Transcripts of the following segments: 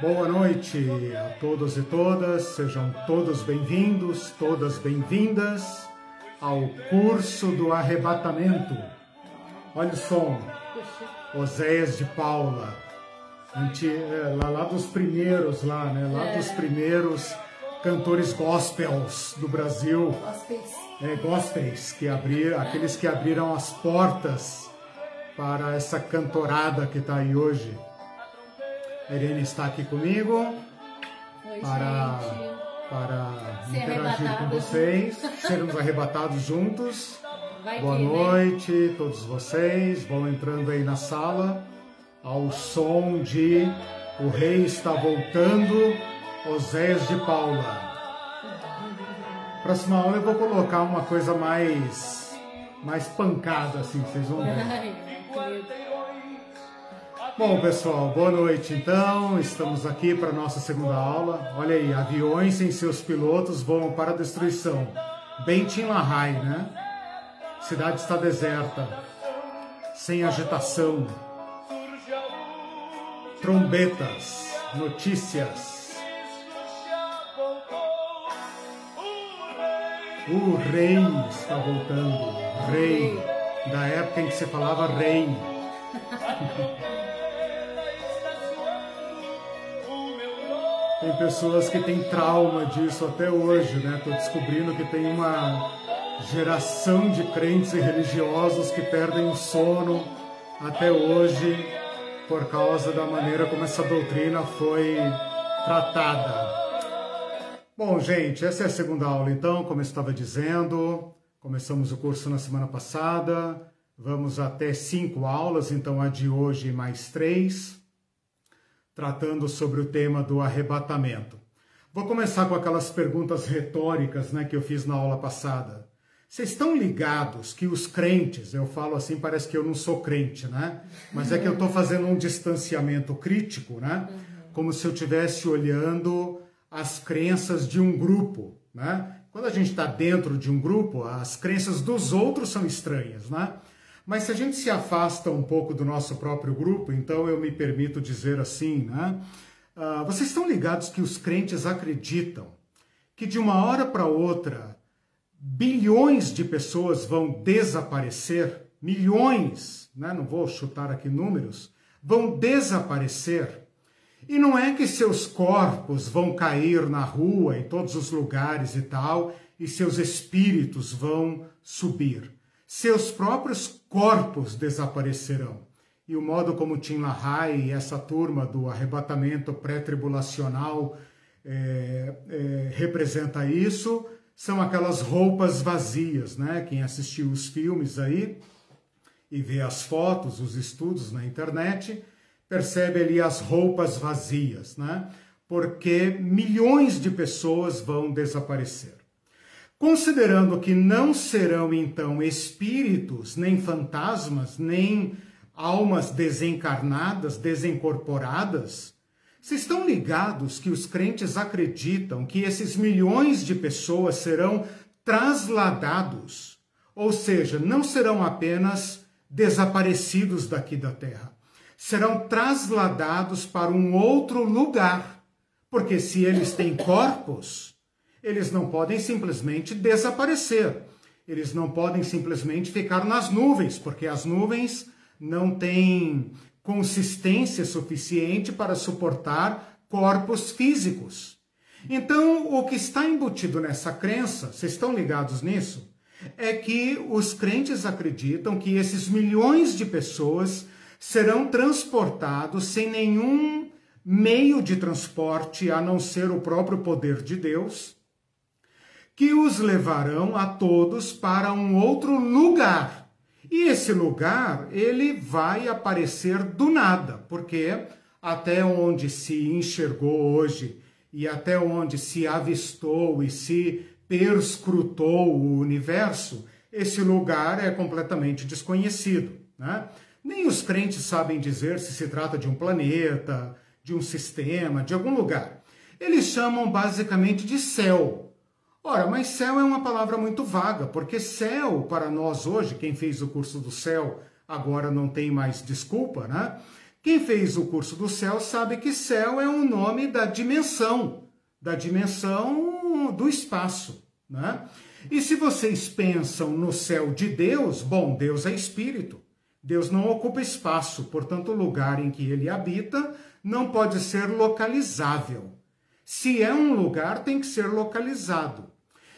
Boa noite a todos e todas, sejam todos bem-vindos, todas bem-vindas ao curso do arrebatamento. Olha o som, Oséias de Paula, anti, é, lá, lá, dos primeiros, lá, né? Lá é. dos primeiros cantores gospels do Brasil. Gospels. É, gospels, que abriram, aqueles que abriram as portas para essa cantorada que está aí hoje. A Irene está aqui comigo Oi, para, gente. para Ser interagir com vocês, sermos arrebatados juntos. Vai Boa né? noite, todos vocês. Vão entrando aí na sala ao som de O Rei está voltando, Oséias de Paula. Próxima aula eu vou colocar uma coisa mais mais pancada assim, vocês vão ver. Bom, pessoal, boa noite então. Estamos aqui para nossa segunda aula. Olha aí, aviões sem seus pilotos voam para a destruição. Bem Tim né? Cidade está deserta, sem agitação. Trombetas, notícias. O rei está voltando. Rei. Da época em que se falava rei. Tem pessoas que têm trauma disso até hoje, né? Tô descobrindo que tem uma geração de crentes e religiosos que perdem o sono até hoje por causa da maneira como essa doutrina foi tratada. Bom, gente, essa é a segunda aula então, como eu estava dizendo. Começamos o curso na semana passada. Vamos até cinco aulas, então a de hoje mais três tratando sobre o tema do arrebatamento. Vou começar com aquelas perguntas retóricas né, que eu fiz na aula passada. Vocês estão ligados que os crentes, eu falo assim, parece que eu não sou crente, né? Mas é que eu estou fazendo um distanciamento crítico, né? Como se eu estivesse olhando as crenças de um grupo, né? Quando a gente está dentro de um grupo, as crenças dos outros são estranhas, né? Mas se a gente se afasta um pouco do nosso próprio grupo, então eu me permito dizer assim, né? Uh, vocês estão ligados que os crentes acreditam que de uma hora para outra bilhões de pessoas vão desaparecer, milhões, né? não vou chutar aqui números, vão desaparecer. E não é que seus corpos vão cair na rua, em todos os lugares e tal, e seus espíritos vão subir seus próprios corpos desaparecerão. E o modo como Tim LaHaye e essa turma do arrebatamento pré-tribulacional é, é, representa isso, são aquelas roupas vazias, né? Quem assistiu os filmes aí e vê as fotos, os estudos na internet, percebe ali as roupas vazias, né? Porque milhões de pessoas vão desaparecer. Considerando que não serão então espíritos, nem fantasmas, nem almas desencarnadas, desencorporadas, se estão ligados que os crentes acreditam que esses milhões de pessoas serão trasladados, ou seja, não serão apenas desaparecidos daqui da Terra, serão trasladados para um outro lugar, porque se eles têm corpos, eles não podem simplesmente desaparecer. Eles não podem simplesmente ficar nas nuvens, porque as nuvens não têm consistência suficiente para suportar corpos físicos. Então, o que está embutido nessa crença, vocês estão ligados nisso? É que os crentes acreditam que esses milhões de pessoas serão transportados sem nenhum meio de transporte a não ser o próprio poder de Deus que os levarão a todos para um outro lugar. E esse lugar, ele vai aparecer do nada, porque até onde se enxergou hoje e até onde se avistou e se perscrutou o universo, esse lugar é completamente desconhecido. Né? Nem os crentes sabem dizer se se trata de um planeta, de um sistema, de algum lugar. Eles chamam basicamente de céu, Ora, mas céu é uma palavra muito vaga, porque céu, para nós hoje, quem fez o curso do céu agora não tem mais desculpa, né? Quem fez o curso do céu sabe que céu é um nome da dimensão, da dimensão do espaço. Né? E se vocês pensam no céu de Deus, bom, Deus é espírito. Deus não ocupa espaço, portanto, o lugar em que ele habita não pode ser localizável. Se é um lugar, tem que ser localizado.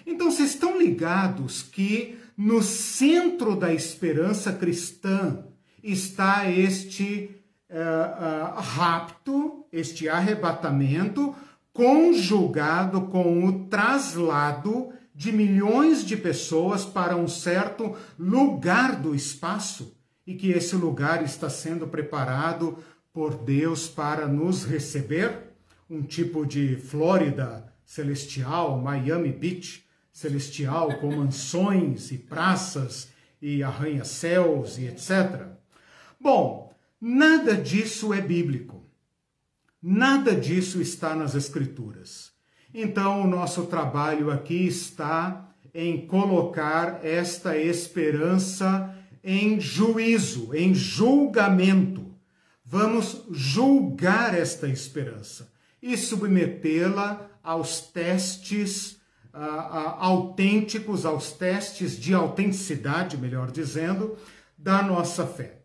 Então, vocês estão ligados que no centro da esperança cristã está este uh, uh, rapto, este arrebatamento, conjugado com o traslado de milhões de pessoas para um certo lugar do espaço e que esse lugar está sendo preparado por Deus para nos receber, um tipo de Flórida celestial, Miami Beach celestial, com mansões e praças e arranha-céus e etc. Bom, nada disso é bíblico. Nada disso está nas Escrituras. Então, o nosso trabalho aqui está em colocar esta esperança em juízo, em julgamento. Vamos julgar esta esperança e submetê-la aos testes uh, uh, autênticos, aos testes de autenticidade, melhor dizendo, da nossa fé.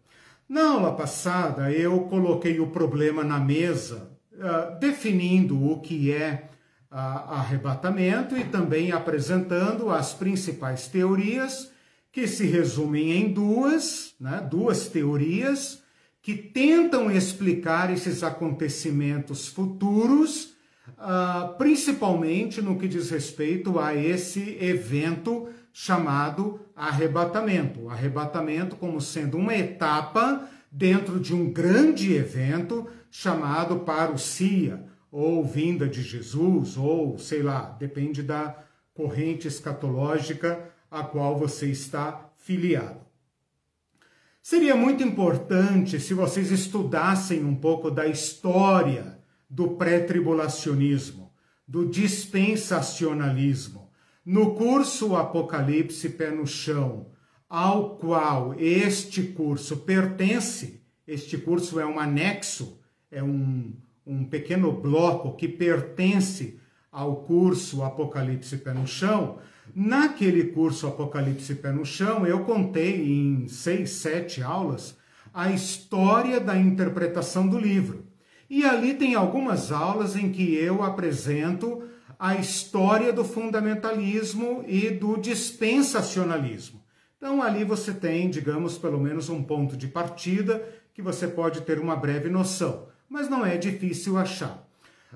Na aula passada, eu coloquei o problema na mesa, uh, definindo o que é arrebatamento e também apresentando as principais teorias que se resumem em duas, né, duas teorias que tentam explicar esses acontecimentos futuros, uh, principalmente no que diz respeito a esse evento chamado arrebatamento. Arrebatamento como sendo uma etapa dentro de um grande evento chamado parousia, ou vinda de Jesus, ou sei lá, depende da corrente escatológica a qual você está filiado. Seria muito importante se vocês estudassem um pouco da história do pré-tribulacionismo, do dispensacionalismo. No curso Apocalipse Pé no Chão, ao qual este curso pertence, este curso é um anexo, é um, um pequeno bloco que pertence ao curso Apocalipse Pé no Chão, Naquele curso Apocalipse Pé no Chão, eu contei em seis, sete aulas a história da interpretação do livro. E ali tem algumas aulas em que eu apresento a história do fundamentalismo e do dispensacionalismo. Então ali você tem, digamos, pelo menos um ponto de partida que você pode ter uma breve noção, mas não é difícil achar.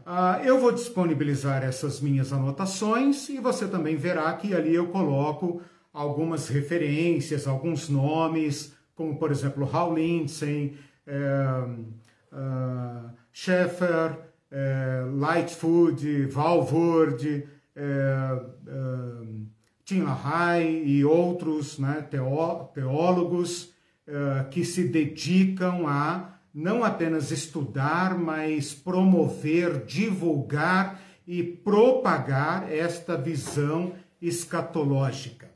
Uh, eu vou disponibilizar essas minhas anotações e você também verá que ali eu coloco algumas referências, alguns nomes, como por exemplo Hal Lindsey, uh, uh, Schaeffer, uh, Lightfoot, Valvoord, uh, Tim LaHaye e outros né, teólogos que se dedicam a não apenas estudar, mas promover, divulgar e propagar esta visão escatológica.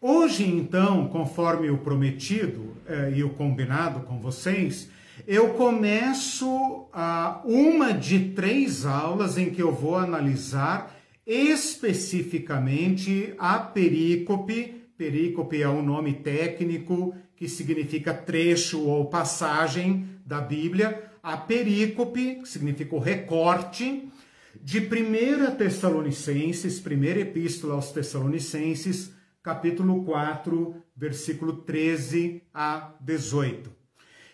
Hoje, então, conforme o prometido eh, e o combinado com vocês, eu começo a uma de três aulas em que eu vou analisar especificamente a perícope. Perícope é um nome técnico que significa trecho ou passagem da Bíblia, a perícope, que significa o recorte, de 1 Tessalonicenses, primeira epístola aos Tessalonicenses, capítulo 4, versículo 13 a 18.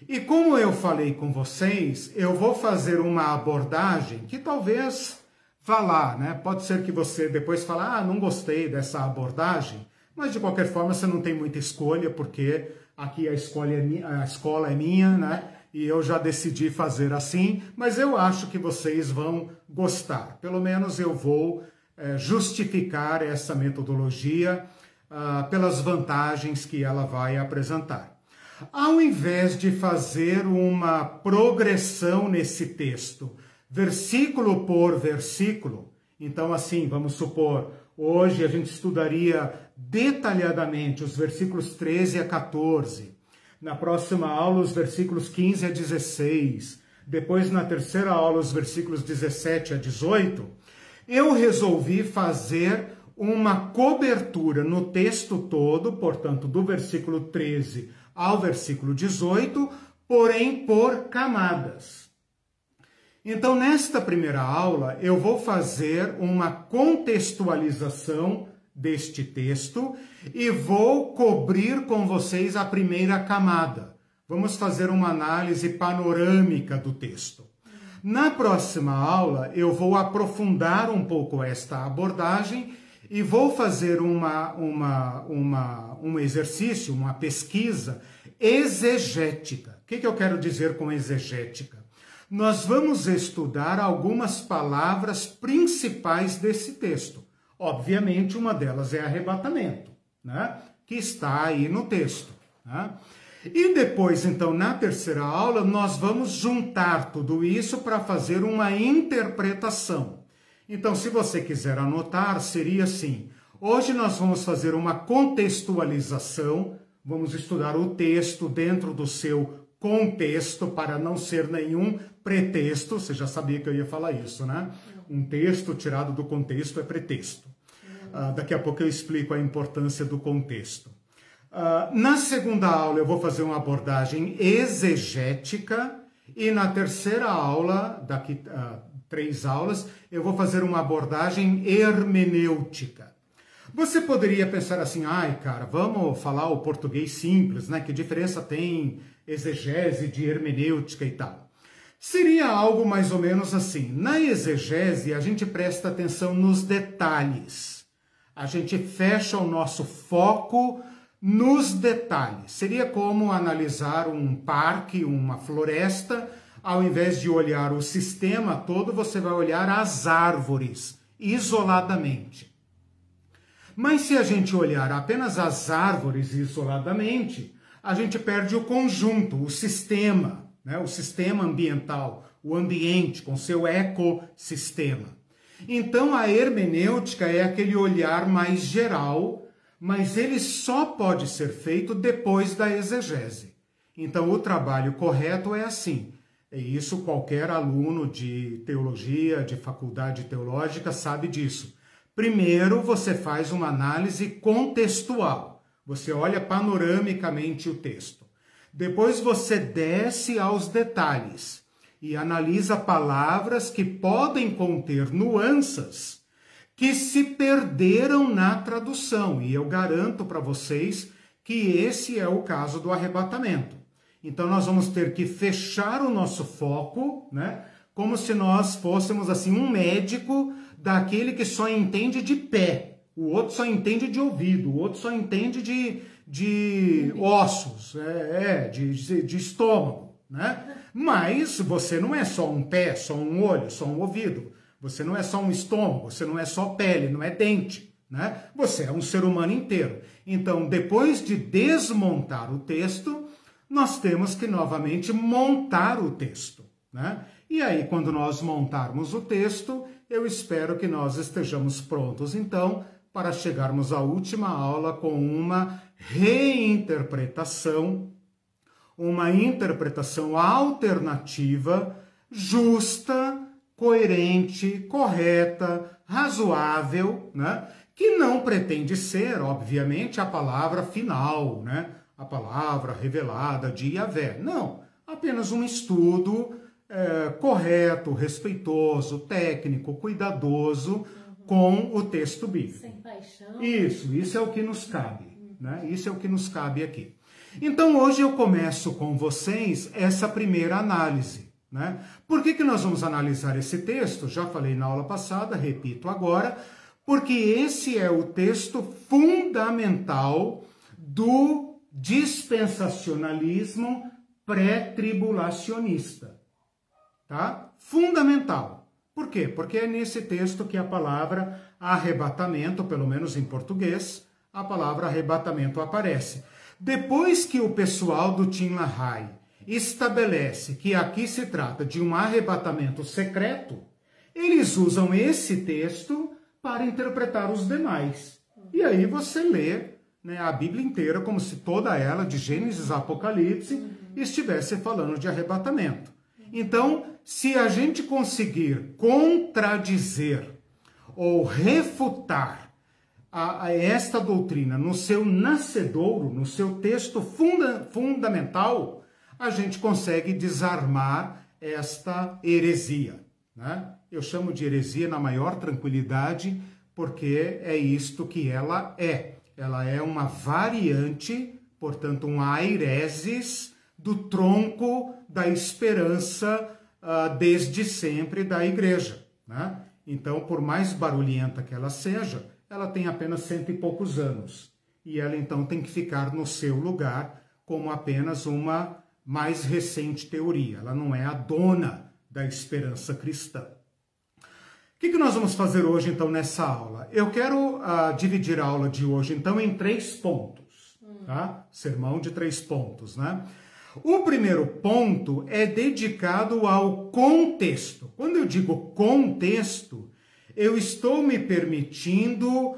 E como eu falei com vocês, eu vou fazer uma abordagem que talvez vá lá, né? Pode ser que você depois fale, ah, não gostei dessa abordagem, mas de qualquer forma você não tem muita escolha, porque aqui a escola é minha, a escola é minha, né? E eu já decidi fazer assim, mas eu acho que vocês vão gostar. Pelo menos eu vou é, justificar essa metodologia ah, pelas vantagens que ela vai apresentar. Ao invés de fazer uma progressão nesse texto, versículo por versículo, então assim, vamos supor, Hoje a gente estudaria detalhadamente os versículos 13 a 14. Na próxima aula, os versículos 15 a 16. Depois, na terceira aula, os versículos 17 a 18. Eu resolvi fazer uma cobertura no texto todo, portanto, do versículo 13 ao versículo 18, porém por camadas. Então, nesta primeira aula, eu vou fazer uma contextualização deste texto e vou cobrir com vocês a primeira camada. Vamos fazer uma análise panorâmica do texto. Na próxima aula, eu vou aprofundar um pouco esta abordagem e vou fazer uma, uma, uma, um exercício, uma pesquisa exegética. O que, que eu quero dizer com exegética? Nós vamos estudar algumas palavras principais desse texto. Obviamente, uma delas é arrebatamento, né? que está aí no texto. Né? E depois, então, na terceira aula, nós vamos juntar tudo isso para fazer uma interpretação. Então, se você quiser anotar, seria assim: hoje nós vamos fazer uma contextualização, vamos estudar o texto dentro do seu contexto, para não ser nenhum pretexto. Você já sabia que eu ia falar isso, né? Um texto tirado do contexto é pretexto. Uh, daqui a pouco eu explico a importância do contexto. Uh, na segunda aula eu vou fazer uma abordagem exegética e na terceira aula, daqui uh, três aulas, eu vou fazer uma abordagem hermenêutica. Você poderia pensar assim, ai cara, vamos falar o português simples, né? Que diferença tem exegese de hermenêutica e tal? Seria algo mais ou menos assim. Na exegese, a gente presta atenção nos detalhes. A gente fecha o nosso foco nos detalhes. Seria como analisar um parque, uma floresta, ao invés de olhar o sistema todo, você vai olhar as árvores isoladamente. Mas se a gente olhar apenas as árvores isoladamente, a gente perde o conjunto, o sistema, né? o sistema ambiental, o ambiente com seu ecossistema. Então a hermenêutica é aquele olhar mais geral mas ele só pode ser feito depois da exegese. Então, o trabalho correto é assim. E isso qualquer aluno de teologia, de faculdade teológica, sabe disso. Primeiro, você faz uma análise contextual. Você olha panoramicamente o texto. Depois, você desce aos detalhes e analisa palavras que podem conter nuances que se perderam na tradução, e eu garanto para vocês que esse é o caso do arrebatamento. Então nós vamos ter que fechar o nosso foco, né? Como se nós fôssemos assim um médico daquele que só entende de pé, o outro só entende de ouvido, o outro só entende de, de ossos, é, é de, de, de estômago, né? Mas você não é só um pé, só um olho, só um ouvido. Você não é só um estômago, você não é só pele, não é dente, né? Você é um ser humano inteiro. Então, depois de desmontar o texto, nós temos que novamente montar o texto, né? E aí, quando nós montarmos o texto, eu espero que nós estejamos prontos, então, para chegarmos à última aula com uma reinterpretação, uma interpretação alternativa, justa, coerente, correta, razoável, né? que não pretende ser, obviamente, a palavra final, né? a palavra revelada de Yahvé. Não, apenas um estudo é, correto, respeitoso, técnico, cuidadoso. Com o texto bíblico. Sem paixão. Isso, isso é o que nos cabe. Né? Isso é o que nos cabe aqui. Então, hoje eu começo com vocês essa primeira análise. Né? Por que, que nós vamos analisar esse texto? Já falei na aula passada, repito agora, porque esse é o texto fundamental do dispensacionalismo pré-tribulacionista. Tá? Fundamental. Por quê? Porque é nesse texto que a palavra arrebatamento, pelo menos em português, a palavra arrebatamento aparece. Depois que o pessoal do Tim LaHaye estabelece que aqui se trata de um arrebatamento secreto, eles usam esse texto para interpretar os demais. E aí você lê né, a Bíblia inteira como se toda ela, de Gênesis a Apocalipse, estivesse falando de arrebatamento. Então, se a gente conseguir contradizer ou refutar a, a esta doutrina no seu nascedouro, no seu texto funda, fundamental, a gente consegue desarmar esta heresia. Né? Eu chamo de heresia na maior tranquilidade, porque é isto que ela é. Ela é uma variante, portanto, um aireses do tronco da esperança uh, desde sempre da igreja. Né? Então, por mais barulhenta que ela seja, ela tem apenas cento e poucos anos. E ela então tem que ficar no seu lugar como apenas uma mais recente teoria. Ela não é a dona da esperança cristã. O que, que nós vamos fazer hoje, então, nessa aula? Eu quero uh, dividir a aula de hoje, então, em três pontos, tá? Sermão de três pontos, né? O primeiro ponto é dedicado ao contexto. Quando eu digo contexto, eu estou me permitindo uh,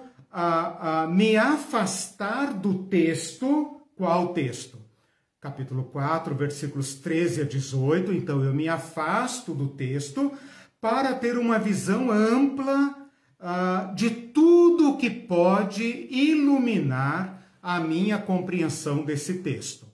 uh, me afastar do texto. Qual texto? Capítulo 4, versículos 13 a 18. Então, eu me afasto do texto para ter uma visão ampla uh, de tudo que pode iluminar a minha compreensão desse texto.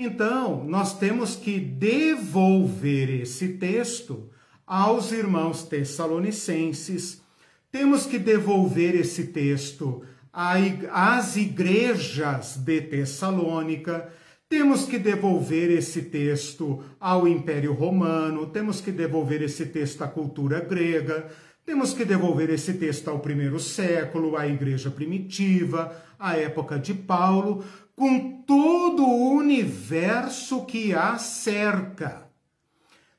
Então, nós temos que devolver esse texto aos irmãos tessalonicenses, temos que devolver esse texto às igrejas de Tessalônica, temos que devolver esse texto ao Império Romano, temos que devolver esse texto à cultura grega, temos que devolver esse texto ao primeiro século, à igreja primitiva, à época de Paulo, com todo o universo que a cerca.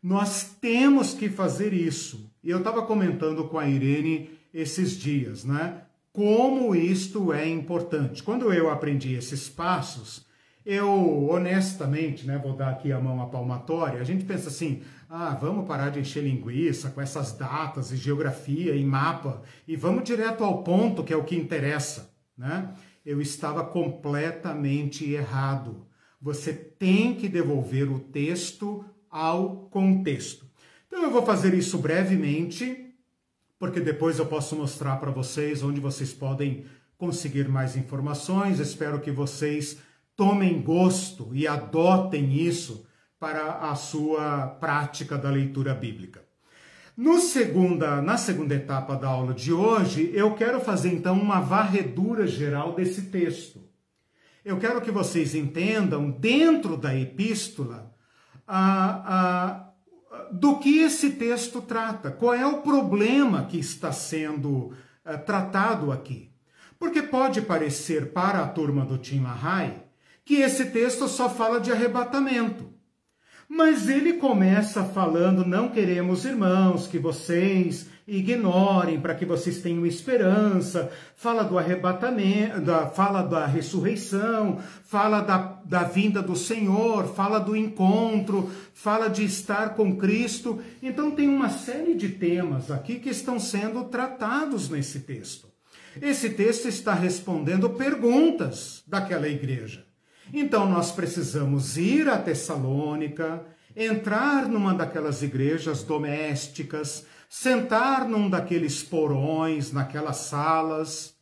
Nós temos que fazer isso. E eu estava comentando com a Irene esses dias, né? Como isto é importante. Quando eu aprendi esses passos, eu, honestamente, né, vou dar aqui a mão à palmatória, a gente pensa assim, ah, vamos parar de encher linguiça com essas datas e geografia e mapa e vamos direto ao ponto, que é o que interessa, né? Eu estava completamente errado. Você tem que devolver o texto ao contexto. Então eu vou fazer isso brevemente, porque depois eu posso mostrar para vocês onde vocês podem conseguir mais informações. Espero que vocês tomem gosto e adotem isso para a sua prática da leitura bíblica. No segunda, na segunda etapa da aula de hoje, eu quero fazer então uma varredura geral desse texto. Eu quero que vocês entendam, dentro da epístola, a, a, do que esse texto trata, qual é o problema que está sendo a, eh, tratado aqui. Porque pode parecer para a turma do Tim LaHaye que esse texto só fala de arrebatamento. Mas ele começa falando: não queremos, irmãos, que vocês ignorem, para que vocês tenham esperança. Fala do arrebatamento, da, fala da ressurreição, fala da, da vinda do Senhor, fala do encontro, fala de estar com Cristo. Então, tem uma série de temas aqui que estão sendo tratados nesse texto. Esse texto está respondendo perguntas daquela igreja. Então nós precisamos ir a Tessalônica, entrar numa daquelas igrejas domésticas, sentar num daqueles porões, naquelas salas,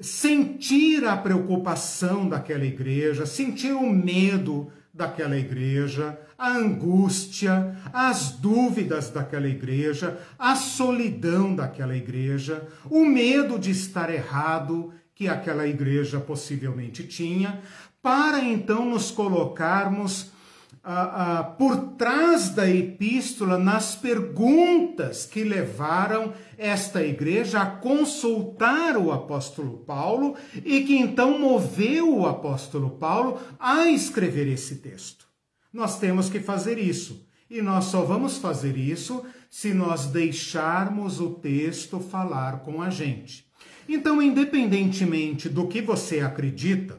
sentir a preocupação daquela igreja, sentir o medo daquela igreja, a angústia, as dúvidas daquela igreja, a solidão daquela igreja, o medo de estar errado que aquela igreja possivelmente tinha, para então nos colocarmos ah, ah, por trás da epístola nas perguntas que levaram esta igreja a consultar o apóstolo Paulo e que então moveu o apóstolo Paulo a escrever esse texto. Nós temos que fazer isso. E nós só vamos fazer isso se nós deixarmos o texto falar com a gente. Então, independentemente do que você acredita,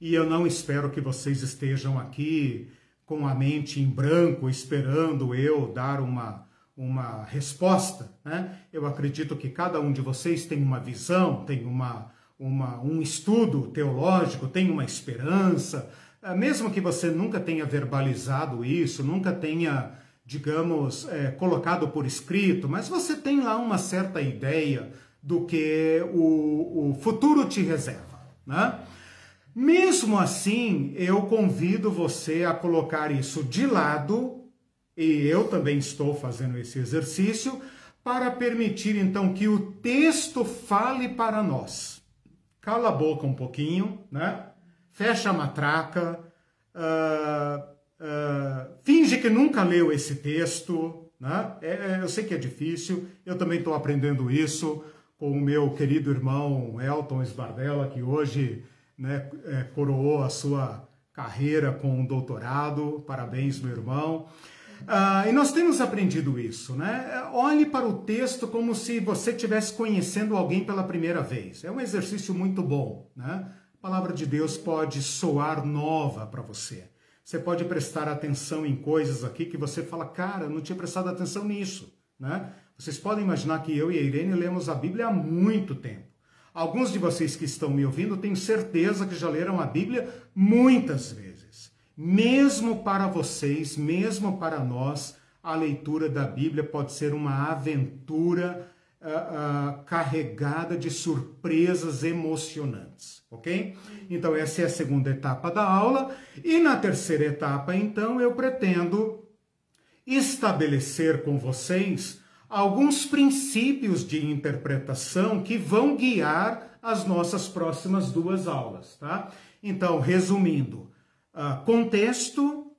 e eu não espero que vocês estejam aqui com a mente em branco, esperando eu dar uma, uma resposta. Né? Eu acredito que cada um de vocês tem uma visão, tem uma, uma, um estudo teológico, tem uma esperança, ah, mesmo que você nunca tenha verbalizado isso, nunca tenha, digamos, é, colocado por escrito, mas você tem lá uma certa ideia do que o, o futuro te reserva, né? Mesmo assim, eu convido você a colocar isso de lado, e eu também estou fazendo esse exercício, para permitir então que o texto fale para nós. Cala a boca um pouquinho, né? Fecha a matraca, uh, uh, finge que nunca leu esse texto, né? É, é, eu sei que é difícil, eu também estou aprendendo isso com o meu querido irmão Elton Esbardella, que hoje né, é, coroou a sua carreira com um doutorado. Parabéns, meu irmão. Ah, e nós temos aprendido isso, né? Olhe para o texto como se você estivesse conhecendo alguém pela primeira vez. É um exercício muito bom, né? A palavra de Deus pode soar nova para você. Você pode prestar atenção em coisas aqui que você fala, cara, não tinha prestado atenção nisso, né? Vocês podem imaginar que eu e a Irene lemos a Bíblia há muito tempo. Alguns de vocês que estão me ouvindo, tenho certeza que já leram a Bíblia muitas vezes. Mesmo para vocês, mesmo para nós, a leitura da Bíblia pode ser uma aventura uh, uh, carregada de surpresas emocionantes, ok? Então, essa é a segunda etapa da aula. E na terceira etapa, então, eu pretendo estabelecer com vocês alguns princípios de interpretação que vão guiar as nossas próximas duas aulas, tá? Então, resumindo, uh, contexto,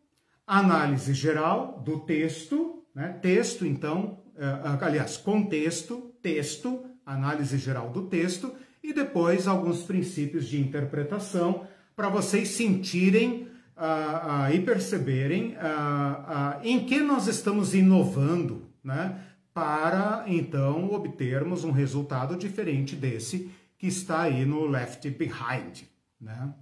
análise geral do texto, né? Texto, então, uh, aliás, contexto, texto, análise geral do texto e depois alguns princípios de interpretação para vocês sentirem uh, e perceberem em que nós estamos inovando, né? Para então obtermos um resultado diferente desse que está aí no Left Behind. Né?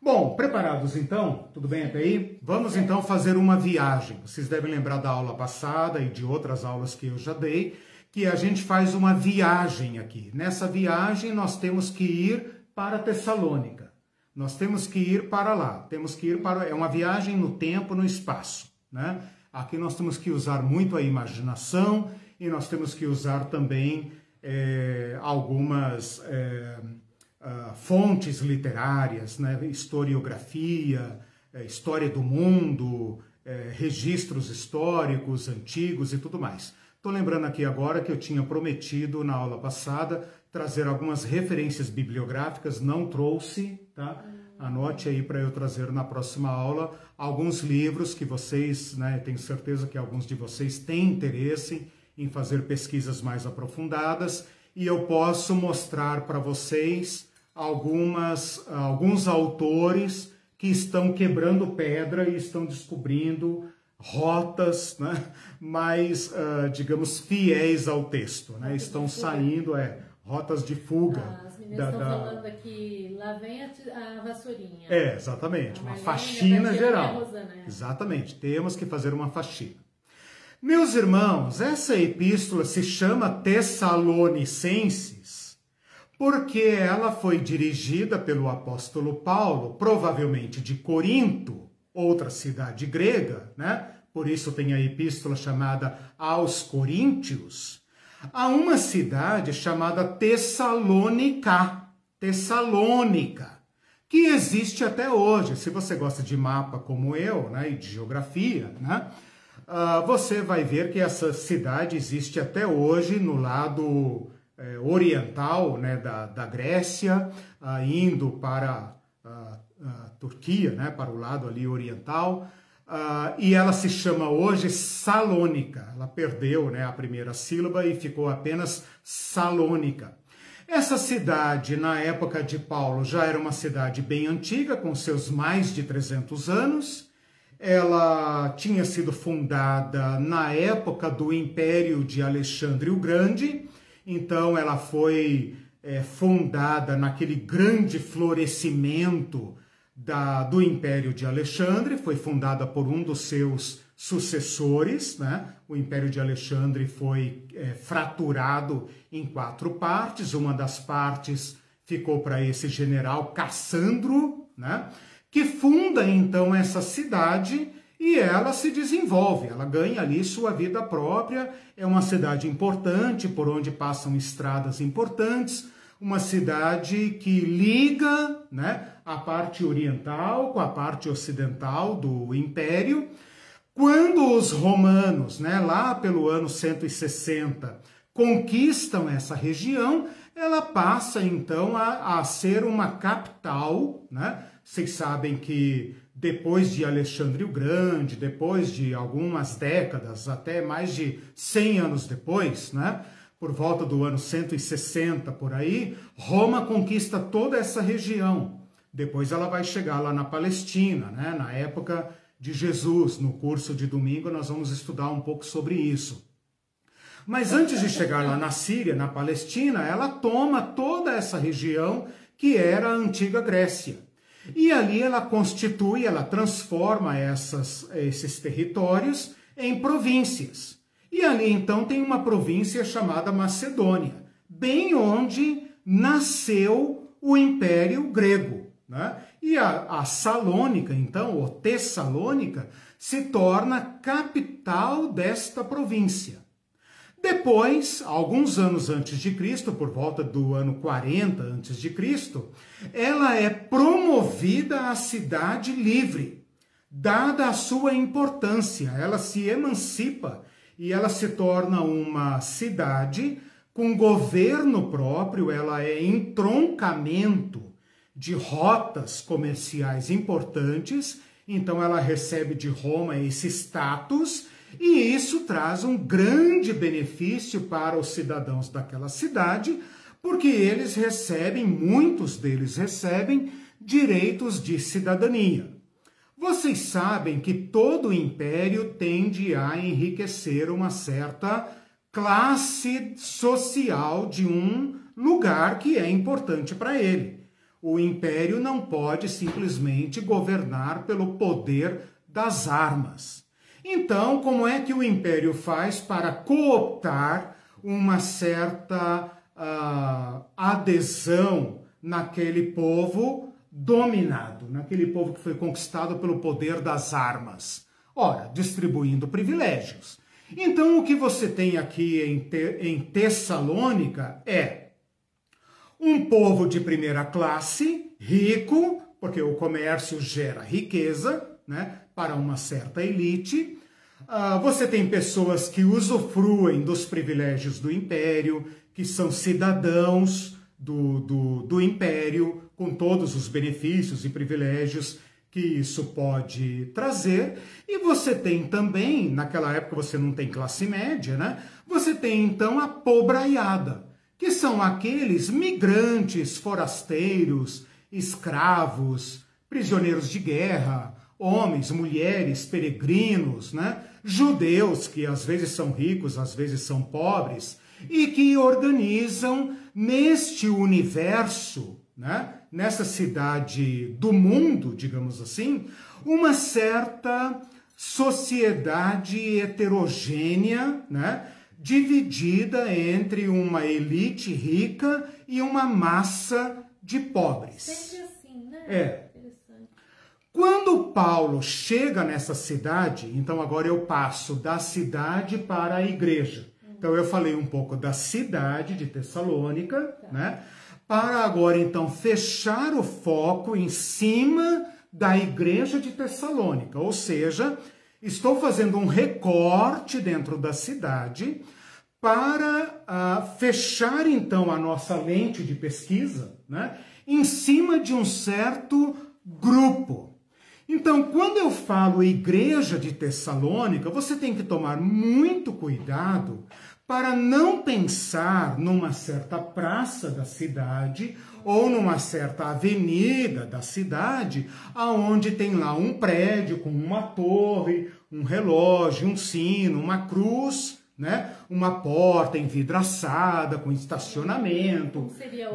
Bom, preparados então? Tudo bem até aí? Vamos então fazer uma viagem. Vocês devem lembrar da aula passada e de outras aulas que eu já dei, que a gente faz uma viagem aqui. Nessa viagem nós temos que ir para Tessalônica. Nós temos que ir para lá. Temos que ir para é uma viagem no tempo, no espaço, né? Aqui nós temos que usar muito a imaginação e nós temos que usar também é, algumas é, uh, fontes literárias, né? historiografia, é, história do mundo, é, registros históricos antigos e tudo mais. Estou lembrando aqui agora que eu tinha prometido na aula passada trazer algumas referências bibliográficas, não trouxe, tá? Anote aí para eu trazer na próxima aula alguns livros que vocês, né, tenho certeza que alguns de vocês têm interesse em fazer pesquisas mais aprofundadas e eu posso mostrar para vocês algumas alguns autores que estão quebrando pedra e estão descobrindo rotas né, mais, uh, digamos, fiéis ao texto. Né? Estão saindo, é, rotas de fuga. Meninas da, estão da... falando aqui, lá vem a, a vassourinha. É, exatamente, uma faxina geral. né? Exatamente, temos que fazer uma faxina. Meus irmãos, essa epístola se chama Tessalonicenses porque ela foi dirigida pelo apóstolo Paulo, provavelmente de Corinto, outra cidade grega, né? Por isso tem a epístola chamada aos Coríntios a uma cidade chamada Tessalônica, Tessalônica, que existe até hoje. Se você gosta de mapa como eu, né, e de geografia, né, uh, você vai ver que essa cidade existe até hoje no lado eh, oriental né, da, da Grécia, uh, indo para a Turquia, né, para o lado ali oriental. Uh, e ela se chama hoje Salônica. Ela perdeu né, a primeira sílaba e ficou apenas Salônica. Essa cidade, na época de Paulo, já era uma cidade bem antiga, com seus mais de 300 anos. Ela tinha sido fundada na época do Império de Alexandre o Grande, então ela foi é, fundada naquele grande florescimento da, do Império de Alexandre, foi fundada por um dos seus sucessores. Né? O Império de Alexandre foi é, fraturado em quatro partes. Uma das partes ficou para esse general Cassandro, né? Que funda então essa cidade e ela se desenvolve, ela ganha ali sua vida própria. É uma cidade importante, por onde passam estradas importantes, uma cidade que liga né, a parte oriental com a parte ocidental do império. Quando os romanos, né, lá pelo ano 160, conquistam essa região, ela passa então a, a ser uma capital. Né? Vocês sabem que depois de Alexandre o Grande, depois de algumas décadas, até mais de 100 anos depois, né? por volta do ano 160 por aí, Roma conquista toda essa região. Depois ela vai chegar lá na Palestina, né? na época de Jesus. No curso de domingo nós vamos estudar um pouco sobre isso. Mas antes de chegar lá na Síria, na Palestina, ela toma toda essa região que era a antiga Grécia. E ali ela constitui, ela transforma essas, esses territórios em províncias. E ali então tem uma província chamada Macedônia, bem onde nasceu o Império Grego. Né? E a, a Salônica, então, ou Tessalônica, se torna capital desta província. Depois, alguns anos antes de Cristo, por volta do ano 40 antes de Cristo, ela é promovida à cidade livre, dada a sua importância, ela se emancipa e ela se torna uma cidade com governo próprio, ela é entroncamento de rotas comerciais importantes, então ela recebe de Roma esse status e isso traz um grande benefício para os cidadãos daquela cidade, porque eles recebem, muitos deles recebem direitos de cidadania. Vocês sabem que todo império tende a enriquecer uma certa classe social de um lugar que é importante para ele. O império não pode simplesmente governar pelo poder das armas. Então, como é que o império faz para cooptar uma certa uh, adesão naquele povo dominado, naquele povo que foi conquistado pelo poder das armas. Ora, distribuindo privilégios. Então, o que você tem aqui em, Te em Tessalônica é um povo de primeira classe, rico, porque o comércio gera riqueza, né, para uma certa elite. Uh, você tem pessoas que usufruem dos privilégios do império, que são cidadãos do, do, do império, com todos os benefícios e privilégios que isso pode trazer. E você tem também, naquela época você não tem classe média, né? Você tem então a pobraiada, que são aqueles migrantes, forasteiros, escravos, prisioneiros de guerra, homens, mulheres, peregrinos, né? Judeus que às vezes são ricos, às vezes são pobres e que organizam neste universo, né? nessa cidade do mundo, digamos assim, uma certa sociedade heterogênea, né? Dividida entre uma elite rica e uma massa de pobres. Sempre assim, né? É. Quando Paulo chega nessa cidade, então agora eu passo da cidade para a igreja. Então eu falei um pouco da cidade de Tessalônica, tá. né? Para agora então fechar o foco em cima da igreja de Tessalônica, ou seja, estou fazendo um recorte dentro da cidade para uh, fechar então a nossa lente de pesquisa, né? Em cima de um certo grupo. Então, quando eu falo igreja de Tessalônica, você tem que tomar muito cuidado para não pensar numa certa praça da cidade ou numa certa avenida da cidade, aonde tem lá um prédio com uma torre, um relógio, um sino, uma cruz, né? Uma porta envidraçada com estacionamento,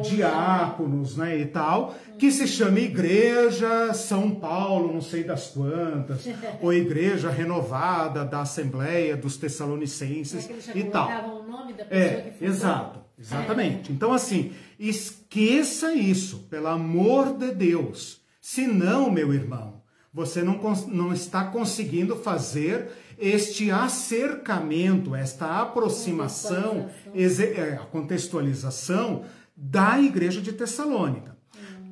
diáconos, né, e tal, que se chama Igreja São Paulo, não sei das quantas, ou Igreja Renovada da Assembleia dos Tessalonicenses é e tal. O nome da pessoa é, exato. Exatamente. Então, assim, esqueça isso, pelo amor de Deus. Se não, meu irmão, você não, não está conseguindo fazer este acercamento, esta aproximação, é, a contextualização da igreja de Tessalônica.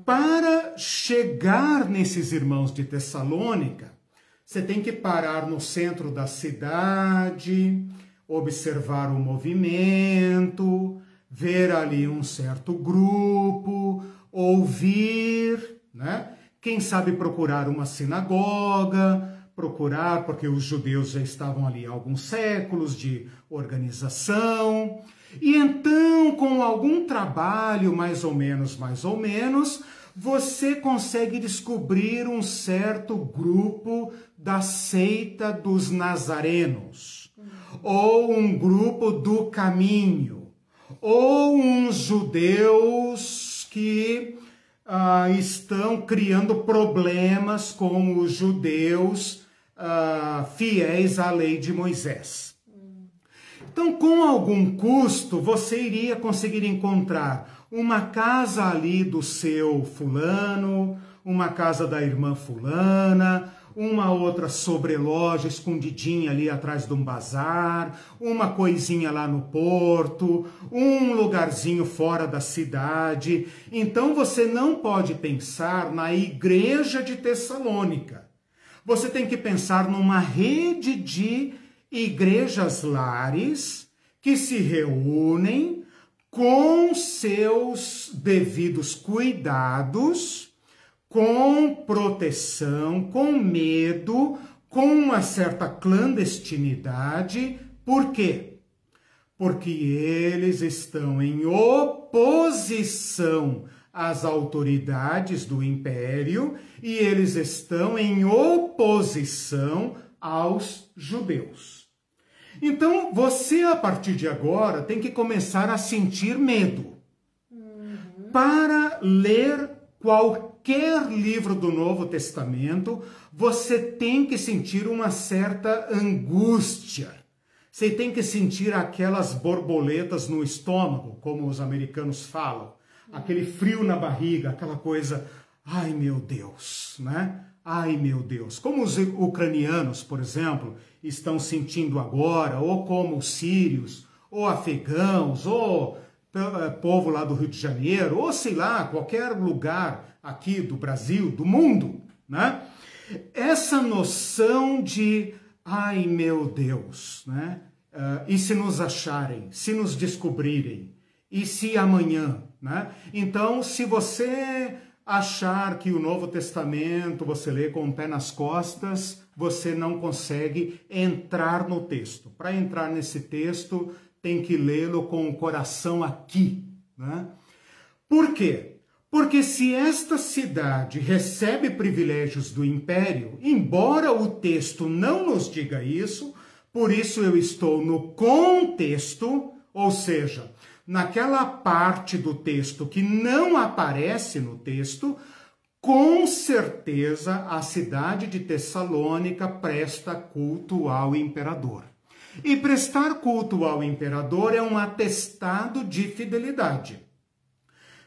Para chegar nesses irmãos de Tessalônica, você tem que parar no centro da cidade, observar o movimento, ver ali um certo grupo, ouvir, né? Quem sabe procurar uma sinagoga, procurar, porque os judeus já estavam ali há alguns séculos de organização. E então, com algum trabalho, mais ou menos, mais ou menos, você consegue descobrir um certo grupo da seita dos nazarenos, ou um grupo do caminho, ou uns judeus que ah, estão criando problemas com os judeus ah, fiéis à lei de Moisés. Então, com algum custo, você iria conseguir encontrar uma casa ali do seu fulano, uma casa da irmã fulana, uma outra sobreloja escondidinha ali atrás de um bazar, uma coisinha lá no porto, um lugarzinho fora da cidade. Então você não pode pensar na igreja de Tessalônica. Você tem que pensar numa rede de igrejas lares que se reúnem com seus devidos cuidados, com proteção, com medo, com uma certa clandestinidade. Por quê? Porque eles estão em oposição às autoridades do império e eles estão em oposição aos judeus. Então, você a partir de agora tem que começar a sentir medo. Uhum. Para ler qualquer livro do Novo Testamento, você tem que sentir uma certa angústia. Você tem que sentir aquelas borboletas no estômago, como os americanos falam, aquele frio na barriga, aquela coisa, ai meu Deus, né? Ai meu Deus, como os ucranianos, por exemplo, estão sentindo agora, ou como os sírios, ou afegãos, ou eh, povo lá do Rio de Janeiro, ou sei lá, qualquer lugar aqui do Brasil, do mundo, né? Essa noção de, ai meu Deus, né? Uh, e se nos acharem, se nos descobrirem, e se amanhã, né? Então, se você achar que o Novo Testamento você lê com o pé nas costas, você não consegue entrar no texto. Para entrar nesse texto, tem que lê-lo com o coração aqui. Né? Por quê? Porque se esta cidade recebe privilégios do império, embora o texto não nos diga isso, por isso eu estou no contexto, ou seja, naquela parte do texto que não aparece no texto, com certeza a cidade de Tessalônica presta culto ao imperador. E prestar culto ao imperador é um atestado de fidelidade.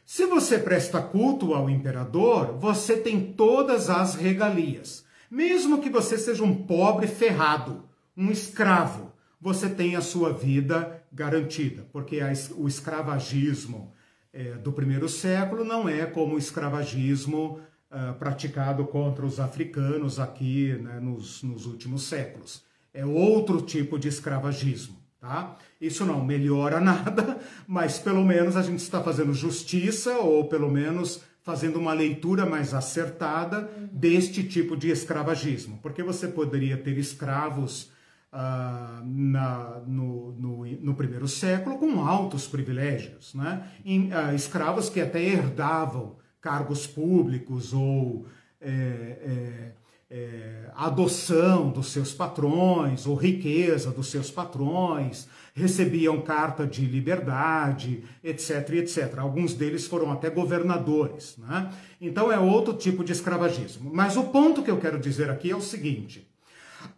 Se você presta culto ao imperador, você tem todas as regalias. Mesmo que você seja um pobre ferrado, um escravo, você tem a sua vida garantida, porque a, o escravagismo é, do primeiro século não é como o escravagismo uh, praticado contra os africanos aqui né, nos, nos últimos séculos. É outro tipo de escravagismo. Tá? Isso não melhora nada, mas pelo menos a gente está fazendo justiça, ou pelo menos fazendo uma leitura mais acertada deste tipo de escravagismo. Porque você poderia ter escravos Uh, na, no, no, no, primeiro século com altos privilégios, né? Uh, escravos que até herdavam cargos públicos ou é, é, é, adoção dos seus patrões ou riqueza dos seus patrões, recebiam carta de liberdade, etc, etc. Alguns deles foram até governadores, né? Então é outro tipo de escravagismo. Mas o ponto que eu quero dizer aqui é o seguinte: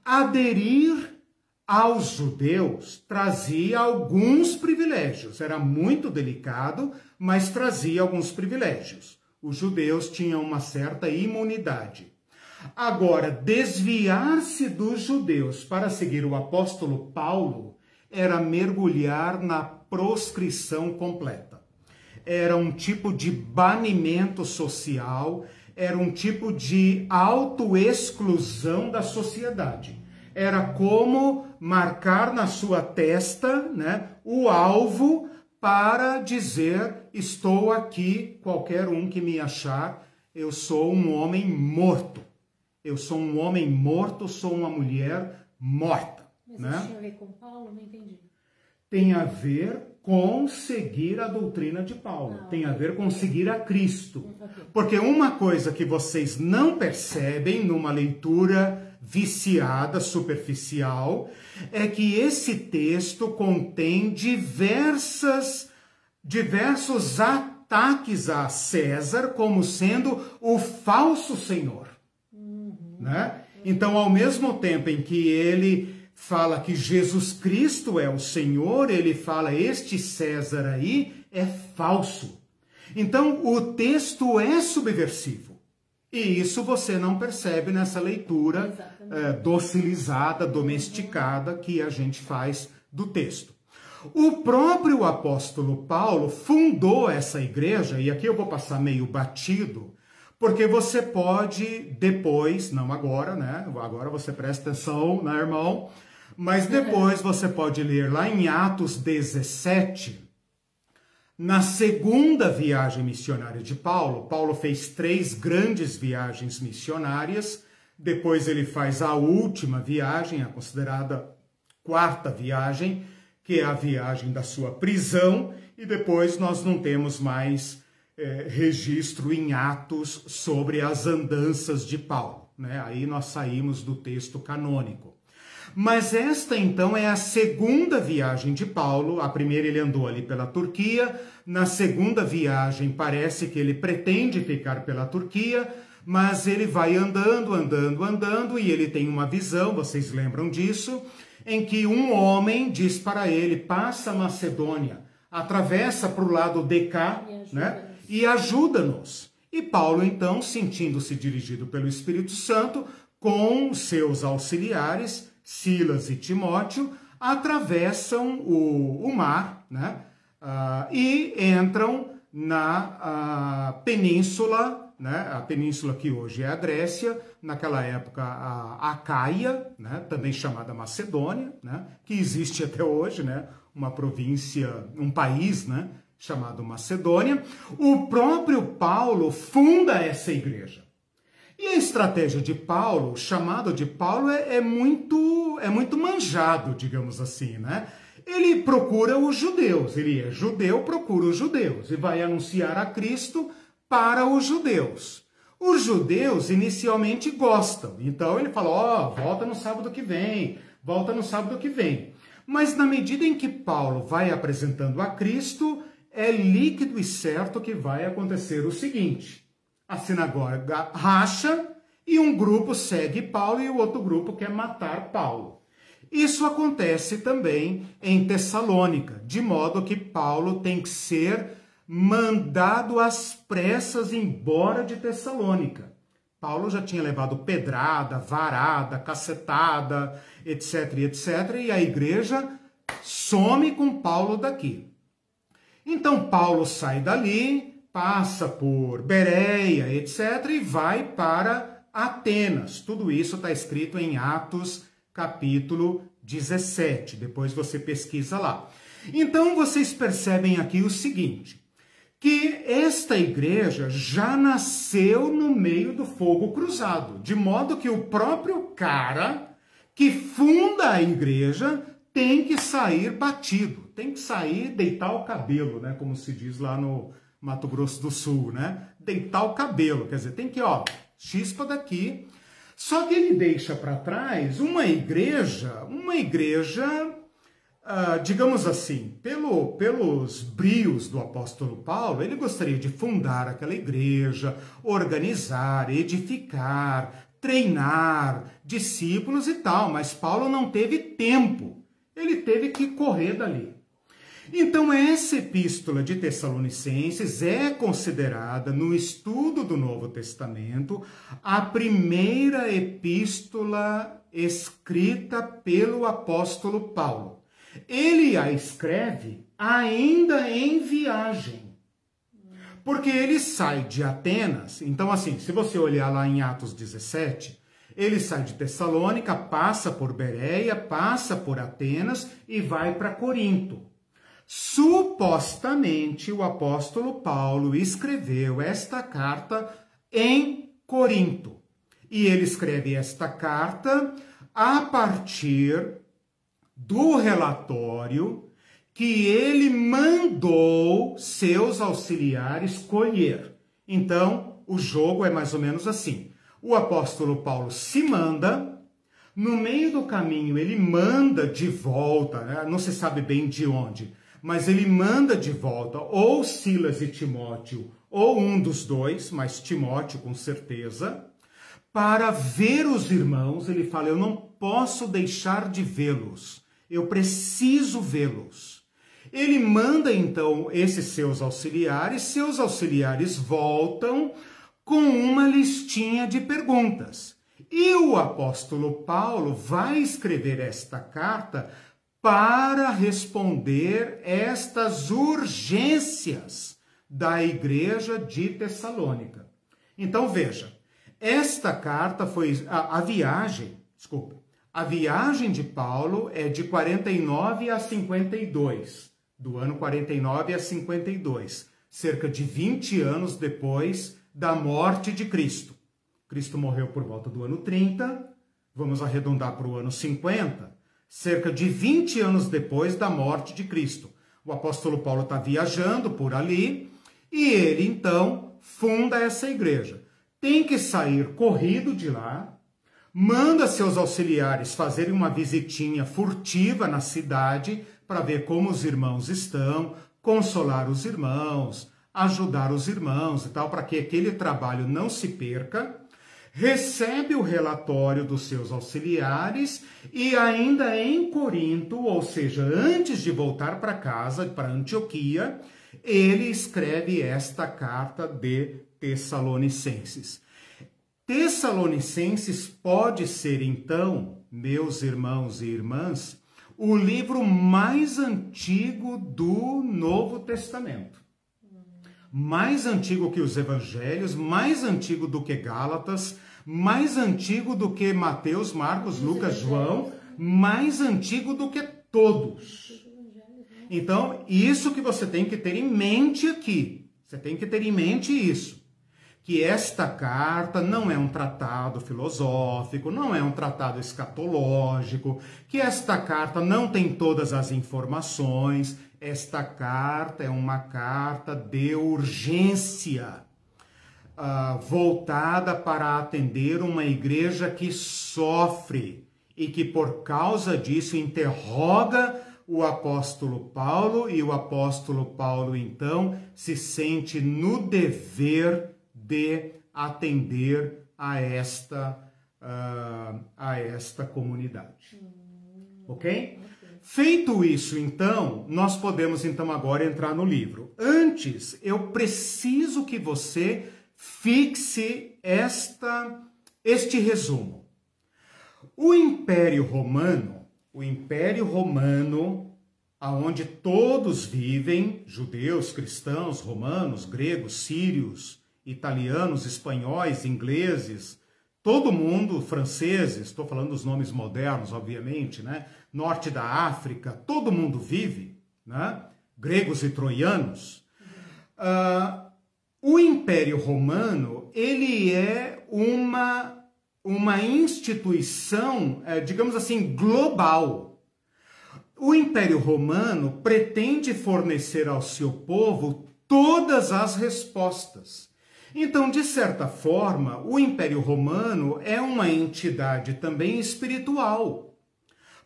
aderir aos judeus trazia alguns privilégios. Era muito delicado, mas trazia alguns privilégios. Os judeus tinham uma certa imunidade. Agora, desviar-se dos judeus para seguir o apóstolo Paulo era mergulhar na proscrição completa. Era um tipo de banimento social, era um tipo de autoexclusão da sociedade. Era como marcar na sua testa né, o alvo para dizer: estou aqui, qualquer um que me achar, eu sou um homem morto. Eu sou um homem morto, sou uma mulher morta. Mas né? isso tinha a ver com Paulo? Não entendi. Tem a ver com seguir a doutrina de Paulo, Ah, tem a ver com seguir a Cristo. Porque uma coisa que vocês não percebem numa leitura viciada, superficial, é que esse texto contém diversas diversos ataques a César como sendo o falso senhor, né? Então, ao mesmo tempo em que ele fala que Jesus Cristo é o Senhor, ele fala este César aí é falso. Então, o texto é subversivo. E isso você não percebe nessa leitura eh, docilizada, domesticada que a gente faz do texto. O próprio apóstolo Paulo fundou essa igreja, e aqui eu vou passar meio batido, porque você pode depois, não agora, né? Agora você presta atenção, né, irmão? Mas depois você pode ler lá em Atos 17, na segunda viagem missionária de Paulo, Paulo fez três grandes viagens missionárias. Depois ele faz a última viagem, a considerada quarta viagem, que é a viagem da sua prisão. E depois nós não temos mais eh, registro em Atos sobre as andanças de Paulo. Né? Aí nós saímos do texto canônico. Mas esta então é a segunda viagem de Paulo. A primeira ele andou ali pela Turquia, na segunda viagem parece que ele pretende ficar pela Turquia, mas ele vai andando, andando, andando e ele tem uma visão, vocês lembram disso, em que um homem diz para ele: passa a Macedônia, atravessa para o lado de cá, E ajuda-nos. né? E ajuda-nos. E Paulo, então, sentindo-se dirigido pelo Espírito Santo, com seus auxiliares, Silas e Timóteo, atravessam o, o mar né? Ah, e entram na ah, península, né? a península que hoje é a Grécia, naquela época a Acaia, né? também chamada Macedônia, né? que existe até hoje, né? uma província, um país né? chamado Macedônia. O próprio Paulo funda essa igreja. E a estratégia de Paulo, o chamado de Paulo, é, é muito é muito manjado, digamos assim, né? Ele procura os judeus, ele é judeu, procura os judeus e vai anunciar a Cristo para os judeus. Os judeus inicialmente gostam, então ele fala: ó, volta no sábado que vem, volta no sábado que vem. Mas na medida em que Paulo vai apresentando a Cristo, é líquido e certo que vai acontecer o seguinte: a sinagoga racha e um grupo segue Paulo e o outro grupo quer matar Paulo. Isso acontece também em Tessalônica, de modo que Paulo tem que ser mandado às pressas embora de Tessalônica. Paulo já tinha levado pedrada, varada, cacetada, etc, etc, e a igreja some com Paulo daqui. Então Paulo sai dali, passa por Bereia, etc, e vai para Atenas. Tudo isso está escrito em Atos capítulo 17. Depois você pesquisa lá. Então vocês percebem aqui o seguinte: que esta igreja já nasceu no meio do fogo cruzado, de modo que o próprio cara que funda a igreja tem que sair batido, tem que sair deitar o cabelo, né, como se diz lá no Mato Grosso do Sul, né? Deitar o cabelo, quer dizer, tem que, ó, chispa daqui. Só que ele deixa para trás uma igreja, uma igreja ah, digamos assim, pelo, pelos brios do apóstolo Paulo, ele gostaria de fundar aquela igreja, organizar, edificar, treinar discípulos e tal, mas Paulo não teve tempo. Ele teve que correr dali. Então, essa epístola de Tessalonicenses é considerada, no estudo do Novo Testamento, a primeira epístola escrita pelo apóstolo Paulo. Ele a escreve ainda em viagem. Porque ele sai de Atenas. Então, assim, se você olhar lá em Atos 17, ele sai de Tessalônica, passa por Bereia, passa por Atenas e vai para Corinto. Supostamente o apóstolo Paulo escreveu esta carta em Corinto. E ele escreve esta carta a partir do relatório que ele mandou seus auxiliares colher. Então, o jogo é mais ou menos assim. O apóstolo Paulo se manda, no meio do caminho ele manda de volta, né? não se sabe bem de onde, mas ele manda de volta ou Silas e Timóteo, ou um dos dois, mas Timóteo com certeza, para ver os irmãos. Ele fala: Eu não posso deixar de vê-los, eu preciso vê-los. Ele manda então esses seus auxiliares, seus auxiliares voltam com uma listinha de perguntas. E o apóstolo Paulo vai escrever esta carta para responder estas urgências da igreja de Tessalônica. Então veja, esta carta foi a, a viagem, desculpa, a viagem de Paulo é de 49 a 52, do ano 49 a 52, cerca de 20 anos depois da morte de Cristo. Cristo morreu por volta do ano 30, vamos arredondar para o ano 50 cerca de 20 anos depois da morte de Cristo. O apóstolo Paulo está viajando por ali e ele então funda essa igreja. Tem que sair corrido de lá, manda seus auxiliares fazerem uma visitinha furtiva na cidade para ver como os irmãos estão, consolar os irmãos, ajudar os irmãos e tal, para que aquele trabalho não se perca recebe o relatório dos seus auxiliares e ainda em Corinto, ou seja, antes de voltar para casa, para Antioquia, ele escreve esta carta de Tessalonicenses. Tessalonicenses pode ser então, meus irmãos e irmãs, o livro mais antigo do Novo Testamento mais antigo que os evangelhos, mais antigo do que Gálatas, mais antigo do que Mateus, Marcos, Lucas, João, mais antigo do que todos. Então, isso que você tem que ter em mente aqui. Você tem que ter em mente isso. Que esta carta não é um tratado filosófico, não é um tratado escatológico, que esta carta não tem todas as informações, esta carta é uma carta de urgência, uh, voltada para atender uma igreja que sofre e que, por causa disso, interroga o apóstolo Paulo, e o apóstolo Paulo, então, se sente no dever de atender a esta, uh, a esta comunidade. Ok? Feito isso, então, nós podemos então agora entrar no livro. Antes, eu preciso que você fixe esta este resumo. O Império Romano, o Império Romano, aonde todos vivem, judeus, cristãos, romanos, gregos, sírios, italianos, espanhóis, ingleses, todo mundo, franceses, estou falando dos nomes modernos, obviamente, né? Norte da África, todo mundo vive, né? gregos e troianos. Uh, o Império Romano ele é uma uma instituição, é, digamos assim, global. O Império Romano pretende fornecer ao seu povo todas as respostas. Então, de certa forma, o Império Romano é uma entidade também espiritual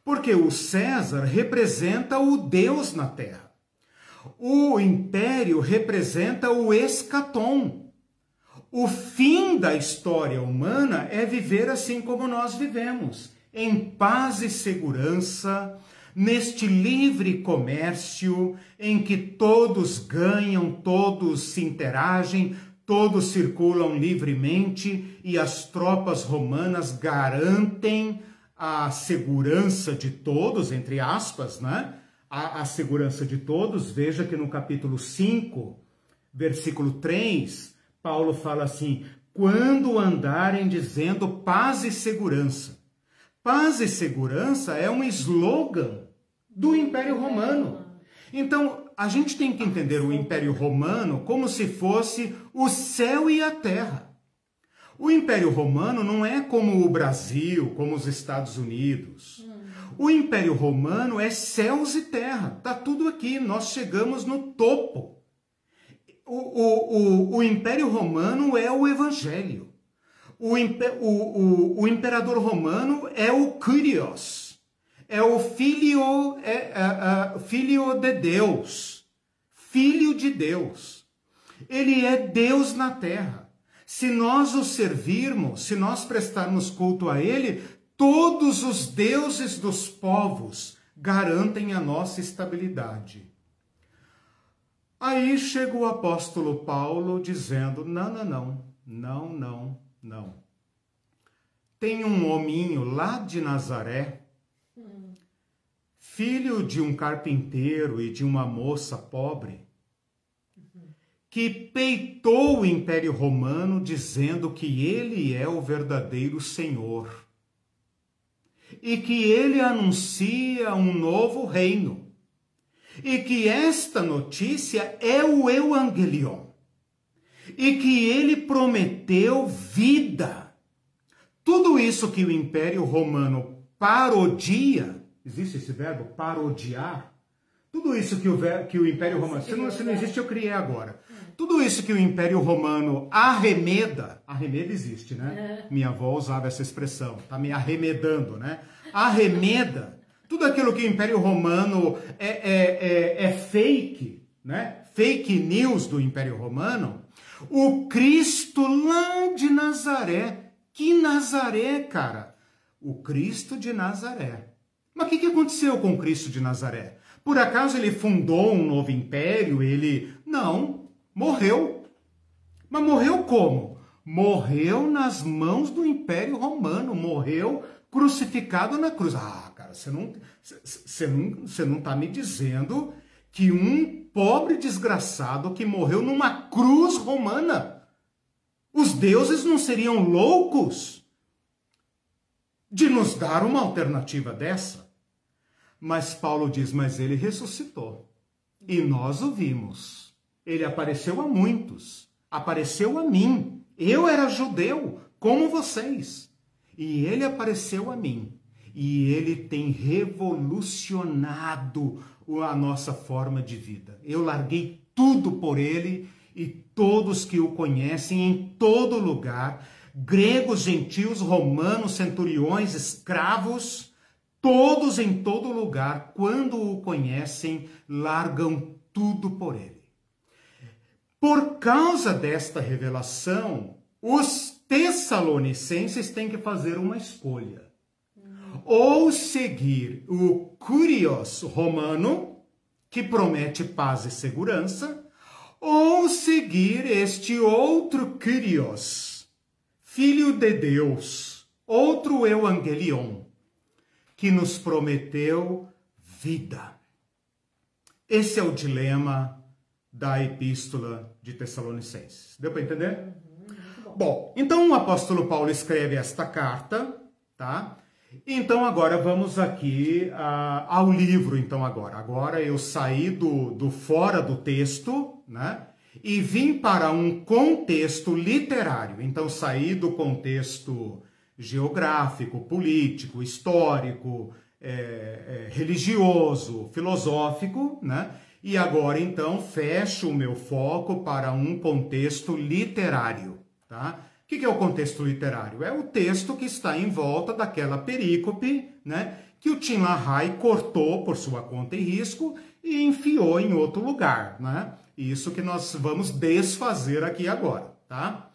porque o César representa o Deus na terra. O império representa o escatom. O fim da história humana é viver assim como nós vivemos, em paz e segurança, neste livre comércio em que todos ganham, todos se interagem, todos circulam livremente e as tropas romanas garantem a segurança de todos, entre aspas, né? A, a segurança de todos. Veja que no capítulo 5, versículo 3, Paulo fala assim: quando andarem dizendo paz e segurança. Paz e segurança é um slogan do Império Romano. Então, a gente tem que entender o Império Romano como se fosse o céu e a terra. O Império Romano não é como o Brasil, como os Estados Unidos. O Império Romano é céus e terra. Tá tudo aqui. Nós chegamos no topo. O, o, o, o Império Romano é o Evangelho o, o, o, imperador romano é o Kyrios, é o filho, é, é, é, filho de Deus, filho de Deus. Ele é Deus na terra. Se nós o servirmos, se nós prestarmos culto a Ele, todos os deuses dos povos garantem a nossa estabilidade. Aí chega o apóstolo Paulo dizendo: não, não, não, não, não, não. Tem um hominho lá de Nazaré, filho de um carpinteiro e de uma moça pobre, que peitou o Império Romano dizendo que ele é o verdadeiro Senhor e que ele anuncia um novo reino e que esta notícia é o Evangelion e que ele prometeu vida. Tudo isso que o Império Romano parodia, existe esse verbo, parodiar? Tudo isso que o, que o Império Romano, se não, se não existe, eu criei agora. Tudo isso que o Império Romano arremeda, arremeda existe, né? É. Minha avó usava essa expressão, tá me arremedando, né? Arremeda, tudo aquilo que o Império Romano é, é, é, é fake, né? Fake news do Império Romano, o Cristo lá de Nazaré. Que Nazaré, cara? O Cristo de Nazaré. Mas o que, que aconteceu com o Cristo de Nazaré? Por acaso ele fundou um novo império? Ele. Não, morreu. Mas morreu como? Morreu nas mãos do Império Romano, morreu crucificado na cruz. Ah, cara, você não, você não, você não tá me dizendo que um pobre desgraçado que morreu numa cruz romana. Os deuses não seriam loucos de nos dar uma alternativa dessa? Mas Paulo diz: Mas ele ressuscitou. E nós o vimos. Ele apareceu a muitos. Apareceu a mim. Eu era judeu, como vocês. E ele apareceu a mim. E ele tem revolucionado a nossa forma de vida. Eu larguei tudo por ele e todos que o conhecem em todo lugar, gregos, gentios, romanos, centuriões, escravos, todos em todo lugar, quando o conhecem, largam tudo por ele. Por causa desta revelação, os tessalonicenses têm que fazer uma escolha ou seguir o Curios romano, que promete paz e segurança, ou seguir este outro Curios, filho de Deus, outro Evangelion, que nos prometeu vida. Esse é o dilema da epístola de Tessalonicenses. Deu para entender? Uhum, bom. bom, então o apóstolo Paulo escreve esta carta, tá? Então agora vamos aqui uh, ao livro, então agora. Agora eu saí do, do fora do texto, né? E vim para um contexto literário. Então saí do contexto geográfico, político, histórico, é, é, religioso, filosófico, né? E agora então fecho o meu foco para um contexto literário, tá? O que é o contexto literário? É o texto que está em volta daquela perícope, né? Que o Tim LaHaye cortou por sua conta e risco e enfiou em outro lugar, né? Isso que nós vamos desfazer aqui agora, tá?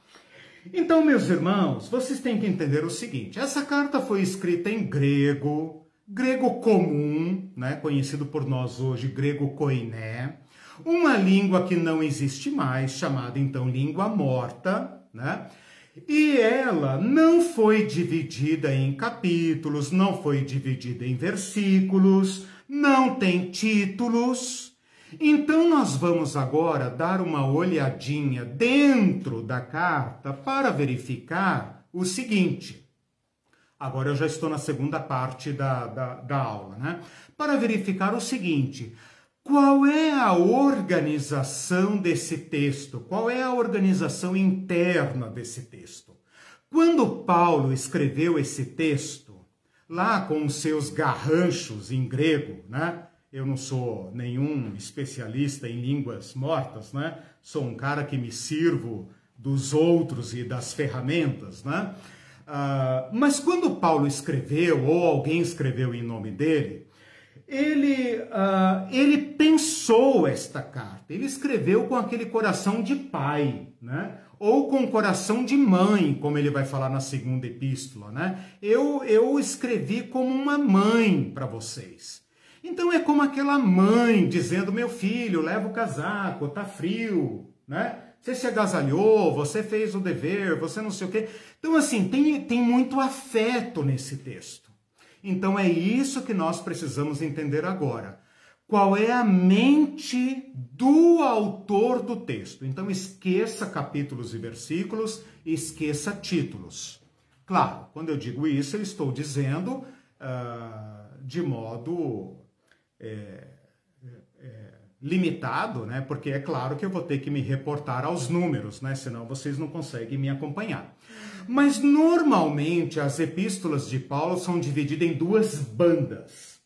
Então, meus irmãos, vocês têm que entender o seguinte: essa carta foi escrita em grego, grego comum, né, conhecido por nós hoje grego koiné, uma língua que não existe mais, chamada então língua morta, né? E ela não foi dividida em capítulos, não foi dividida em versículos, não tem títulos. Então, nós vamos agora dar uma olhadinha dentro da carta para verificar o seguinte. Agora eu já estou na segunda parte da, da, da aula, né? Para verificar o seguinte: qual é a organização desse texto? Qual é a organização interna desse texto? Quando Paulo escreveu esse texto, lá com os seus garranchos em grego, né? Eu não sou nenhum especialista em línguas mortas, né? Sou um cara que me sirvo dos outros e das ferramentas, né? Uh, mas quando Paulo escreveu, ou alguém escreveu em nome dele, ele, uh, ele pensou esta carta, ele escreveu com aquele coração de pai, né? ou com coração de mãe, como ele vai falar na segunda epístola. Né? Eu, eu escrevi como uma mãe para vocês. Então é como aquela mãe dizendo: meu filho, leva o casaco, tá frio, né? Você se agasalhou, você fez o dever, você não sei o quê. Então, assim, tem, tem muito afeto nesse texto. Então é isso que nós precisamos entender agora. Qual é a mente do autor do texto? Então esqueça capítulos e versículos, esqueça títulos. Claro, quando eu digo isso, eu estou dizendo uh, de modo é, limitado, né? Porque é claro que eu vou ter que me reportar aos números, né? Senão vocês não conseguem me acompanhar. Mas normalmente as epístolas de Paulo são divididas em duas bandas.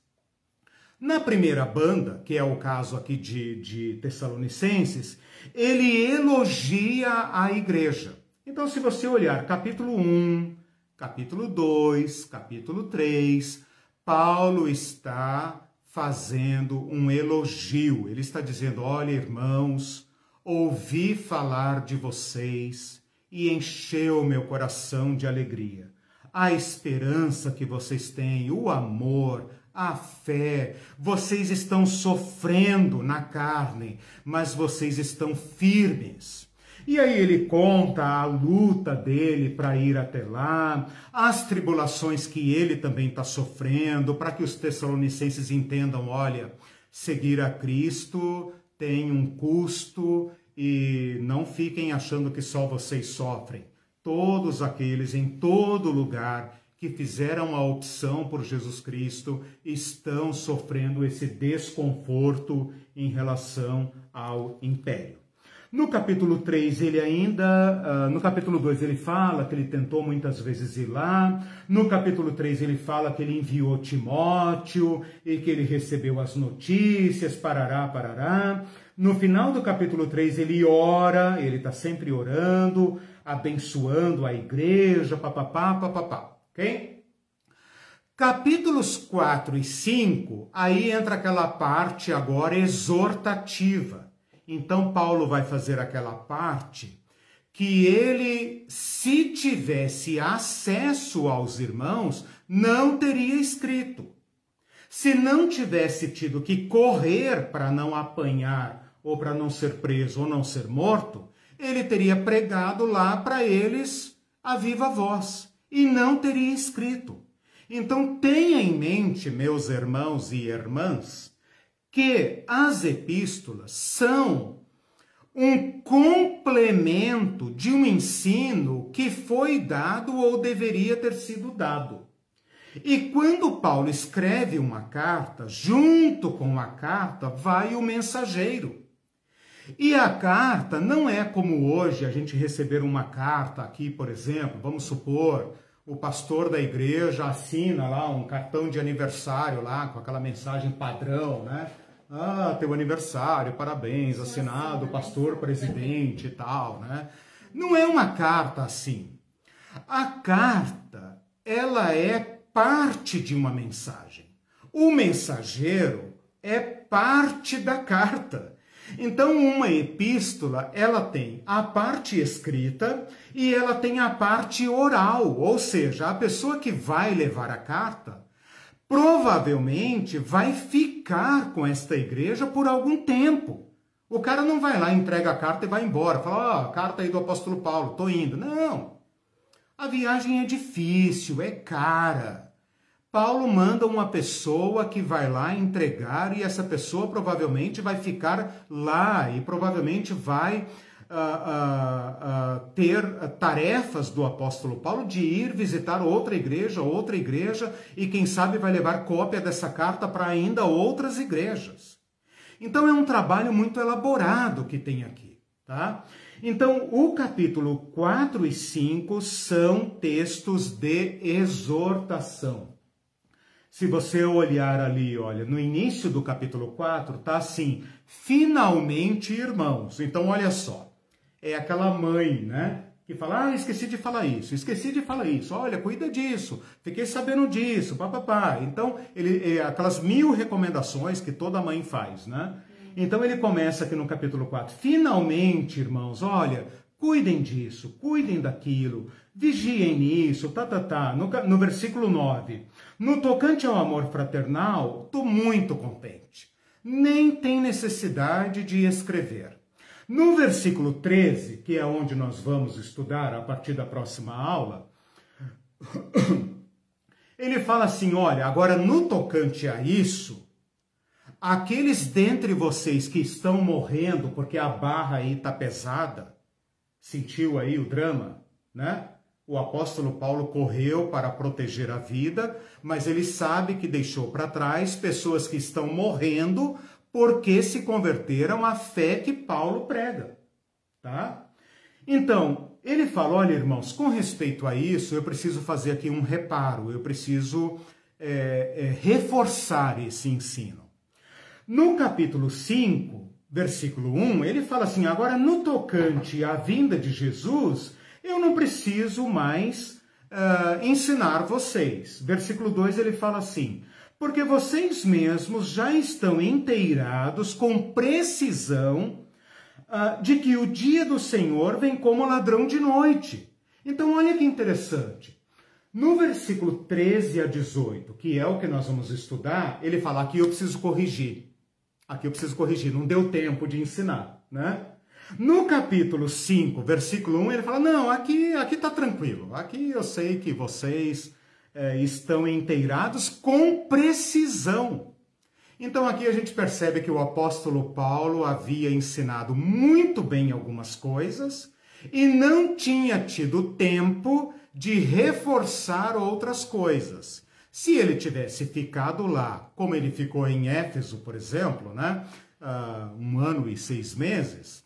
Na primeira banda, que é o caso aqui de, de Tessalonicenses, ele elogia a igreja. Então, se você olhar capítulo 1, capítulo 2, capítulo 3, Paulo está fazendo um elogio. Ele está dizendo: Olha, irmãos, ouvi falar de vocês e encheu meu coração de alegria. A esperança que vocês têm, o amor, a fé, vocês estão sofrendo na carne, mas vocês estão firmes. E aí ele conta a luta dele para ir até lá, as tribulações que ele também está sofrendo, para que os tessalonicenses entendam: olha, seguir a Cristo tem um custo e não fiquem achando que só vocês sofrem. Todos aqueles em todo lugar que fizeram a opção por Jesus Cristo estão sofrendo esse desconforto em relação ao império. No capítulo 3, ele ainda, uh, no capítulo 2, ele fala que ele tentou muitas vezes ir lá. No capítulo 3, ele fala que ele enviou Timóteo e que ele recebeu as notícias, parará, parará. No final do capítulo 3, ele ora, ele está sempre orando, abençoando a igreja, papapá, papapá, ok? Capítulos 4 e 5, aí entra aquela parte agora exortativa então Paulo vai fazer aquela parte que ele, se tivesse acesso aos irmãos, não teria escrito. Se não tivesse tido que correr para não apanhar, ou para não ser preso, ou não ser morto, ele teria pregado lá para eles a viva voz e não teria escrito. Então tenha em mente, meus irmãos e irmãs, que as epístolas são um complemento de um ensino que foi dado ou deveria ter sido dado. E quando Paulo escreve uma carta, junto com a carta vai o mensageiro. E a carta não é como hoje a gente receber uma carta aqui, por exemplo, vamos supor, o pastor da igreja assina lá um cartão de aniversário lá com aquela mensagem padrão, né? Ah, teu aniversário, parabéns, assinado, pastor presidente e tal, né? Não é uma carta assim. A carta, ela é parte de uma mensagem. O mensageiro é parte da carta. Então, uma epístola, ela tem a parte escrita e ela tem a parte oral, ou seja, a pessoa que vai levar a carta provavelmente vai ficar com esta igreja por algum tempo. O cara não vai lá, entrega a carta e vai embora. Fala, ó, oh, carta aí do apóstolo Paulo, tô indo. Não. A viagem é difícil, é cara. Paulo manda uma pessoa que vai lá entregar e essa pessoa provavelmente vai ficar lá e provavelmente vai ter tarefas do apóstolo Paulo de ir visitar outra igreja, outra igreja e quem sabe vai levar cópia dessa carta para ainda outras igrejas. Então é um trabalho muito elaborado que tem aqui, tá? Então, o capítulo 4 e 5 são textos de exortação. Se você olhar ali, olha, no início do capítulo 4, tá assim: finalmente, irmãos. Então, olha só. É aquela mãe, né? Que fala: ah, esqueci de falar isso, esqueci de falar isso, olha, cuida disso, fiquei sabendo disso, papapá. Então, ele, é aquelas mil recomendações que toda mãe faz, né? Então, ele começa aqui no capítulo 4: finalmente, irmãos, olha, cuidem disso, cuidem daquilo, vigiem nisso, tá, tá, tá. No, no versículo 9. No tocante ao amor fraternal, estou muito contente. Nem tem necessidade de escrever. No versículo 13, que é onde nós vamos estudar a partir da próxima aula, ele fala assim: olha, agora no tocante a isso, aqueles dentre vocês que estão morrendo porque a barra aí está pesada, sentiu aí o drama, né? O apóstolo Paulo correu para proteger a vida, mas ele sabe que deixou para trás pessoas que estão morrendo porque se converteram à fé que Paulo prega, tá? Então, ele fala: olha, irmãos, com respeito a isso, eu preciso fazer aqui um reparo, eu preciso é, é, reforçar esse ensino. No capítulo 5, versículo 1, ele fala assim: agora, no tocante à vinda de Jesus eu não preciso mais uh, ensinar vocês. Versículo 2 ele fala assim: porque vocês mesmos já estão inteirados com precisão uh, de que o dia do Senhor vem como ladrão de noite. Então, olha que interessante. No versículo 13 a 18, que é o que nós vamos estudar, ele fala aqui eu preciso corrigir. Aqui eu preciso corrigir, não deu tempo de ensinar, né? No capítulo 5, versículo 1, ele fala: Não, aqui aqui está tranquilo. Aqui eu sei que vocês é, estão inteirados com precisão. Então aqui a gente percebe que o apóstolo Paulo havia ensinado muito bem algumas coisas e não tinha tido tempo de reforçar outras coisas. Se ele tivesse ficado lá, como ele ficou em Éfeso, por exemplo, né, uh, um ano e seis meses,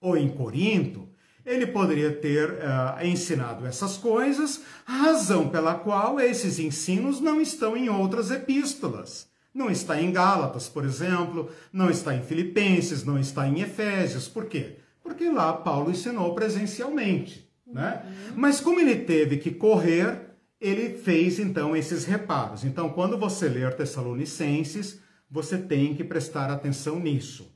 ou em Corinto, ele poderia ter uh, ensinado essas coisas, razão pela qual esses ensinos não estão em outras epístolas. Não está em Gálatas, por exemplo, não está em Filipenses, não está em Efésios. Por quê? Porque lá Paulo ensinou presencialmente. Né? Uhum. Mas como ele teve que correr, ele fez então esses reparos. Então, quando você ler Tessalonicenses, você tem que prestar atenção nisso.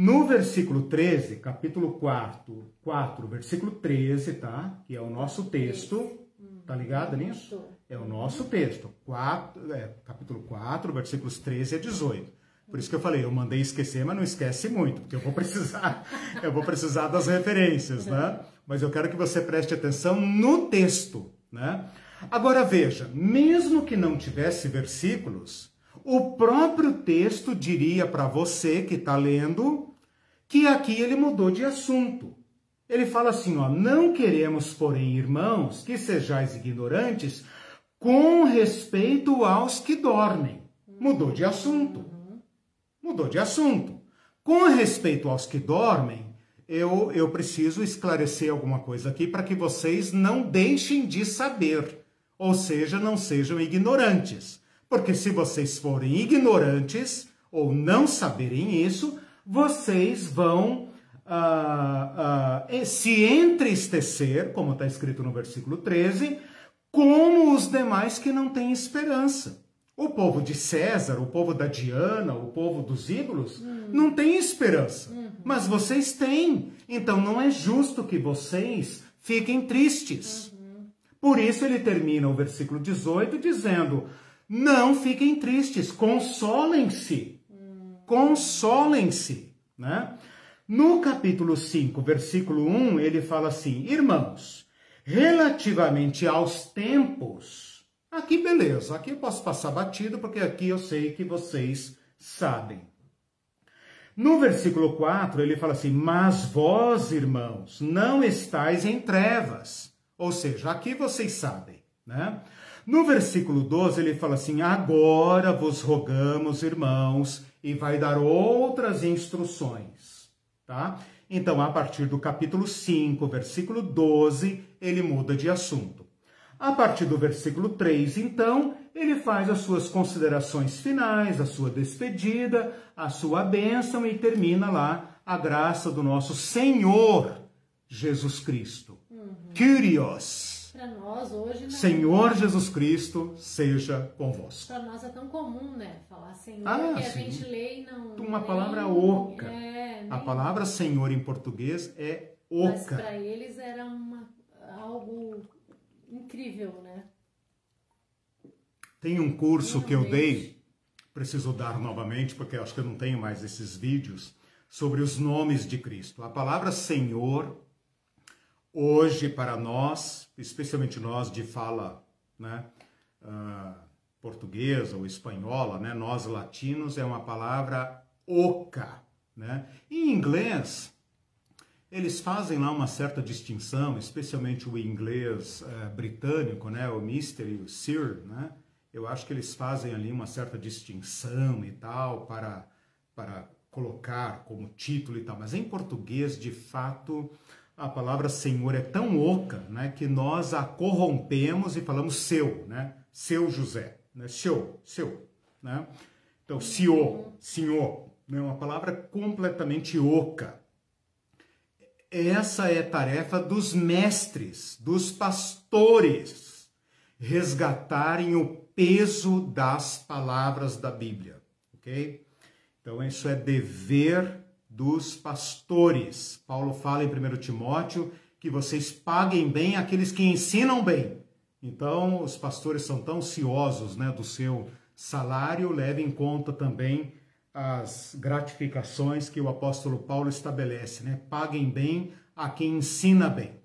No versículo 13, capítulo 4, 4, versículo 13, tá? Que é o nosso texto. Tá ligado nisso? É o nosso texto. 4, é, capítulo 4, versículos 13 a 18. Por isso que eu falei, eu mandei esquecer, mas não esquece muito, porque eu vou precisar, eu vou precisar das referências, né? Mas eu quero que você preste atenção no texto, né? Agora veja, mesmo que não tivesse versículos, o próprio texto diria para você que está lendo que aqui ele mudou de assunto. Ele fala assim: ó, não queremos, porém, irmãos, que sejais ignorantes com respeito aos que dormem. Mudou de assunto. Mudou de assunto. Com respeito aos que dormem, eu, eu preciso esclarecer alguma coisa aqui para que vocês não deixem de saber, ou seja, não sejam ignorantes. Porque se vocês forem ignorantes ou não saberem isso, vocês vão uh, uh, se entristecer, como está escrito no versículo 13, como os demais que não têm esperança. O povo de César, o povo da Diana, o povo dos ídolos, uhum. não tem esperança. Uhum. Mas vocês têm. Então não é justo que vocês fiquem tristes. Uhum. Por isso ele termina o versículo 18 dizendo: Não fiquem tristes, consolem-se. Consolem-se. Né? No capítulo 5, versículo 1, ele fala assim: Irmãos, relativamente aos tempos, aqui beleza, aqui eu posso passar batido, porque aqui eu sei que vocês sabem. No versículo 4, ele fala assim: Mas vós, irmãos, não estáis em trevas. Ou seja, aqui vocês sabem, né? No versículo 12, ele fala assim: Agora vos rogamos, irmãos, e vai dar outras instruções, tá? Então, a partir do capítulo 5, versículo 12, ele muda de assunto. A partir do versículo 3, então, ele faz as suas considerações finais, a sua despedida, a sua bênção e termina lá a graça do nosso Senhor Jesus Cristo. Uhum. Kyrios. Para nós hoje não. Senhor Jesus Cristo seja convosco. Para nós é tão comum, né? Falar Senhor, ah, que sim. a gente lê e não. Uma palavra oca. É, nem... A palavra Senhor em português é oca. Mas para eles era uma, algo incrível, né? Tem um curso que eu dei, preciso dar novamente, porque acho que eu não tenho mais esses vídeos, sobre os nomes de Cristo. A palavra Senhor, hoje para nós, especialmente nós de fala né, uh, portuguesa ou espanhola, né, nós latinos, é uma palavra oca. Né? Em inglês, eles fazem lá uma certa distinção, especialmente o inglês uh, britânico, né, o Mister e o Sir, né? eu acho que eles fazem ali uma certa distinção e tal para, para colocar como título e tal, mas em português, de fato, a palavra Senhor é tão oca, né, que nós a corrompemos e falamos seu, né, seu José, né, seu, seu, né, então, senhor, senhor, né, uma palavra completamente oca. Essa é tarefa dos mestres, dos pastores, resgatarem o peso das palavras da Bíblia, ok? Então, isso é dever dos pastores. Paulo fala em 1 Timóteo que vocês paguem bem aqueles que ensinam bem. Então, os pastores são tão ciosos né, do seu salário, leve em conta também as gratificações que o apóstolo Paulo estabelece, né? Paguem bem a quem ensina bem.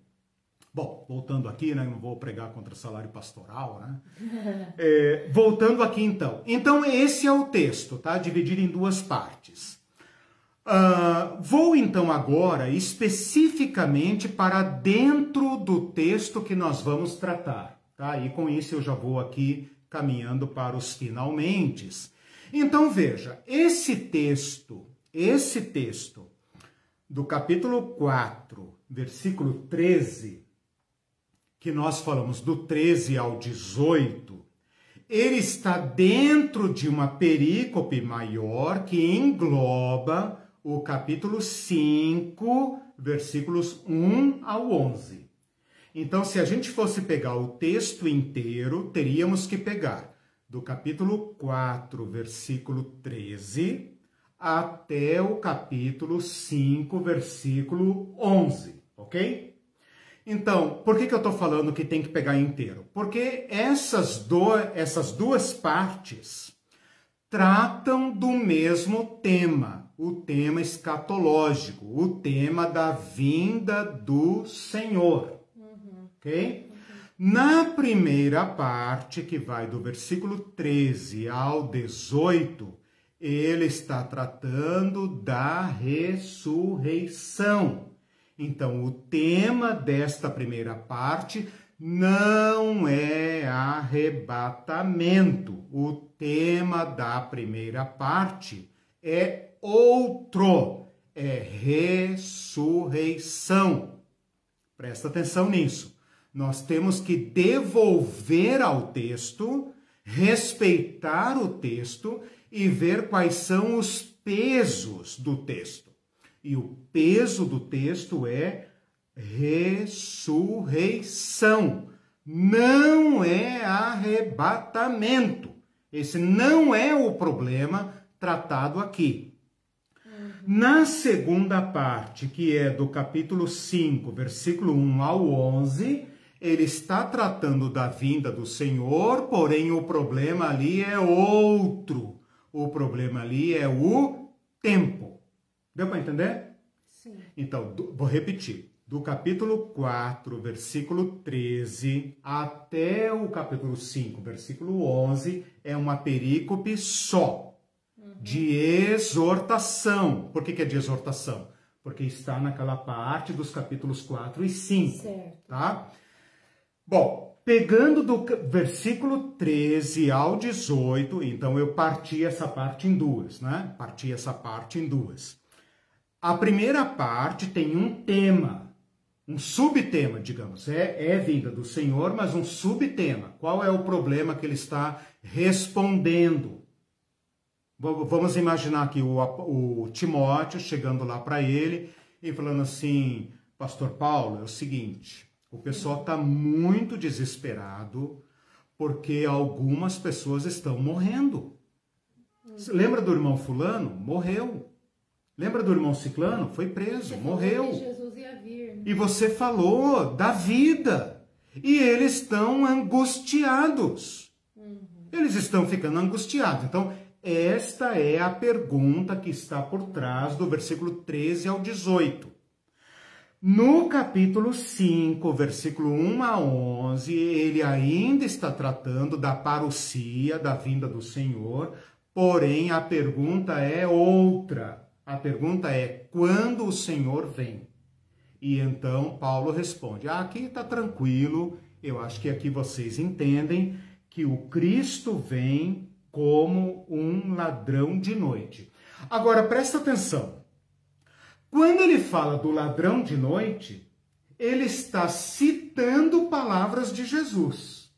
Bom, voltando aqui, né? Não vou pregar contra o salário pastoral, né? É, voltando aqui então. Então, esse é o texto, tá? Dividido em duas partes. Uh, vou então agora especificamente para dentro do texto que nós vamos tratar, tá? E com isso eu já vou aqui caminhando para os finalmente. Então veja, esse texto, esse texto do capítulo 4, versículo 13, que nós falamos do 13 ao 18, ele está dentro de uma perícope maior que engloba o capítulo 5, versículos 1 ao 11. Então, se a gente fosse pegar o texto inteiro, teríamos que pegar do capítulo 4, versículo 13, até o capítulo 5, versículo 11, ok? Então, por que, que eu estou falando que tem que pegar inteiro? Porque essas, do, essas duas partes tratam do mesmo tema, o tema escatológico, o tema da vinda do Senhor. Uhum. Ok? Uhum. Na primeira parte, que vai do versículo 13 ao 18, ele está tratando da ressurreição. Então, o tema desta primeira parte não é arrebatamento. O tema da primeira parte é outro, é ressurreição. Presta atenção nisso. Nós temos que devolver ao texto, respeitar o texto e ver quais são os pesos do texto. E o peso do texto é ressurreição, não é arrebatamento. Esse não é o problema tratado aqui. Na segunda parte, que é do capítulo 5, versículo 1 ao 11, ele está tratando da vinda do Senhor, porém o problema ali é outro. O problema ali é o tempo. Deu para entender? Sim. Então, vou repetir. Do capítulo 4, versículo 13, até o capítulo 5, versículo 11, é uma perícope só de exortação. Por que, que é de exortação? Porque está naquela parte dos capítulos 4 e 5. Certo. Tá? Bom, pegando do versículo 13 ao 18, então eu parti essa parte em duas, né? Parti essa parte em duas. A primeira parte tem um tema, um subtema, digamos, é, é vinda do Senhor, mas um subtema. Qual é o problema que ele está respondendo? Vamos imaginar aqui o, o Timóteo chegando lá para ele e falando assim: Pastor Paulo, é o seguinte, o pessoal está muito desesperado porque algumas pessoas estão morrendo. Lembra do irmão Fulano? Morreu. Lembra do irmão Ciclano? Foi preso, morreu. E você falou da vida. E eles estão angustiados. Eles estão ficando angustiados. Então, esta é a pergunta que está por trás do versículo 13 ao 18. No capítulo 5, versículo 1 a 11, ele ainda está tratando da parousia, da vinda do Senhor, porém a pergunta é outra. A pergunta é: quando o Senhor vem? E então Paulo responde: ah, aqui está tranquilo, eu acho que aqui vocês entendem que o Cristo vem como um ladrão de noite. Agora presta atenção. Quando ele fala do ladrão de noite, ele está citando palavras de Jesus,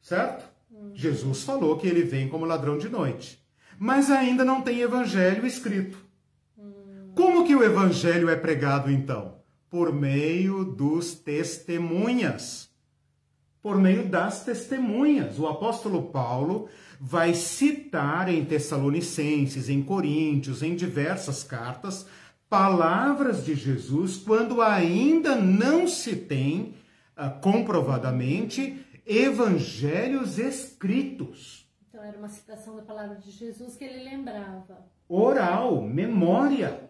certo? Jesus falou que ele vem como ladrão de noite, mas ainda não tem evangelho escrito. Como que o evangelho é pregado então? Por meio dos testemunhas. Por meio das testemunhas. O apóstolo Paulo vai citar em Tessalonicenses, em Coríntios, em diversas cartas, palavras de Jesus quando ainda não se tem ah, comprovadamente evangelhos escritos. Então era uma citação da palavra de Jesus que ele lembrava. Oral, memória.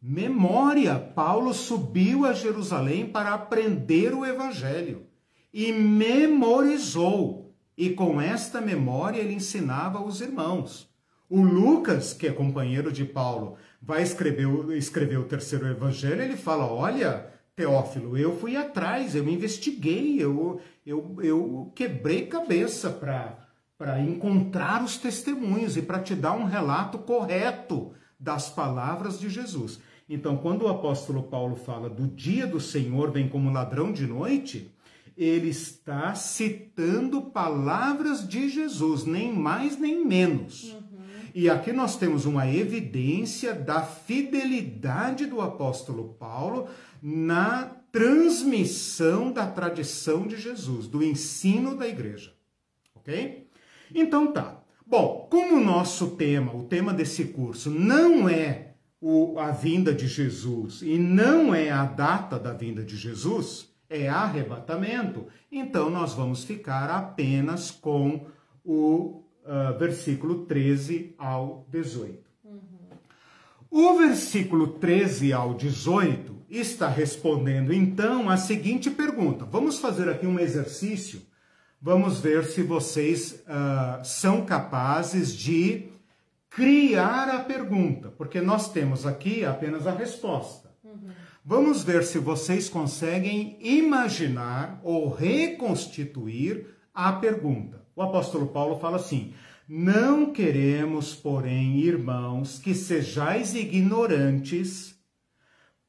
Memória. Paulo subiu a Jerusalém para aprender o evangelho e memorizou. E com esta memória ele ensinava aos irmãos. O Lucas, que é companheiro de Paulo, vai escrever, escrever o terceiro evangelho, ele fala: Olha, Teófilo, eu fui atrás, eu investiguei, eu, eu, eu quebrei cabeça para encontrar os testemunhos e para te dar um relato correto das palavras de Jesus. Então, quando o apóstolo Paulo fala do dia do Senhor vem como ladrão de noite, ele está citando palavras de Jesus, nem mais nem menos. E aqui nós temos uma evidência da fidelidade do apóstolo Paulo na transmissão da tradição de Jesus, do ensino da igreja. Ok? Então tá. Bom, como o nosso tema, o tema desse curso, não é o, a vinda de Jesus e não é a data da vinda de Jesus, é arrebatamento, então nós vamos ficar apenas com o uh, versículo 13 ao 18. O versículo 13 ao 18 está respondendo então a seguinte pergunta. Vamos fazer aqui um exercício. Vamos ver se vocês uh, são capazes de criar a pergunta, porque nós temos aqui apenas a resposta. Vamos ver se vocês conseguem imaginar ou reconstituir a pergunta. O apóstolo Paulo fala assim: Não queremos, porém, irmãos, que sejais ignorantes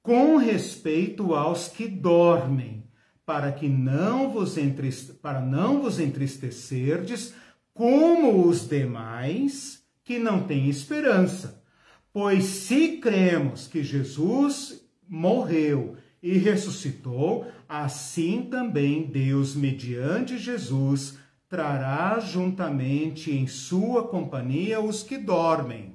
com respeito aos que dormem, para que não vos entriste... para não vos entristecerdes como os demais que não têm esperança. Pois se cremos que Jesus morreu e ressuscitou, assim também Deus, mediante Jesus, trará juntamente em sua companhia os que dormem.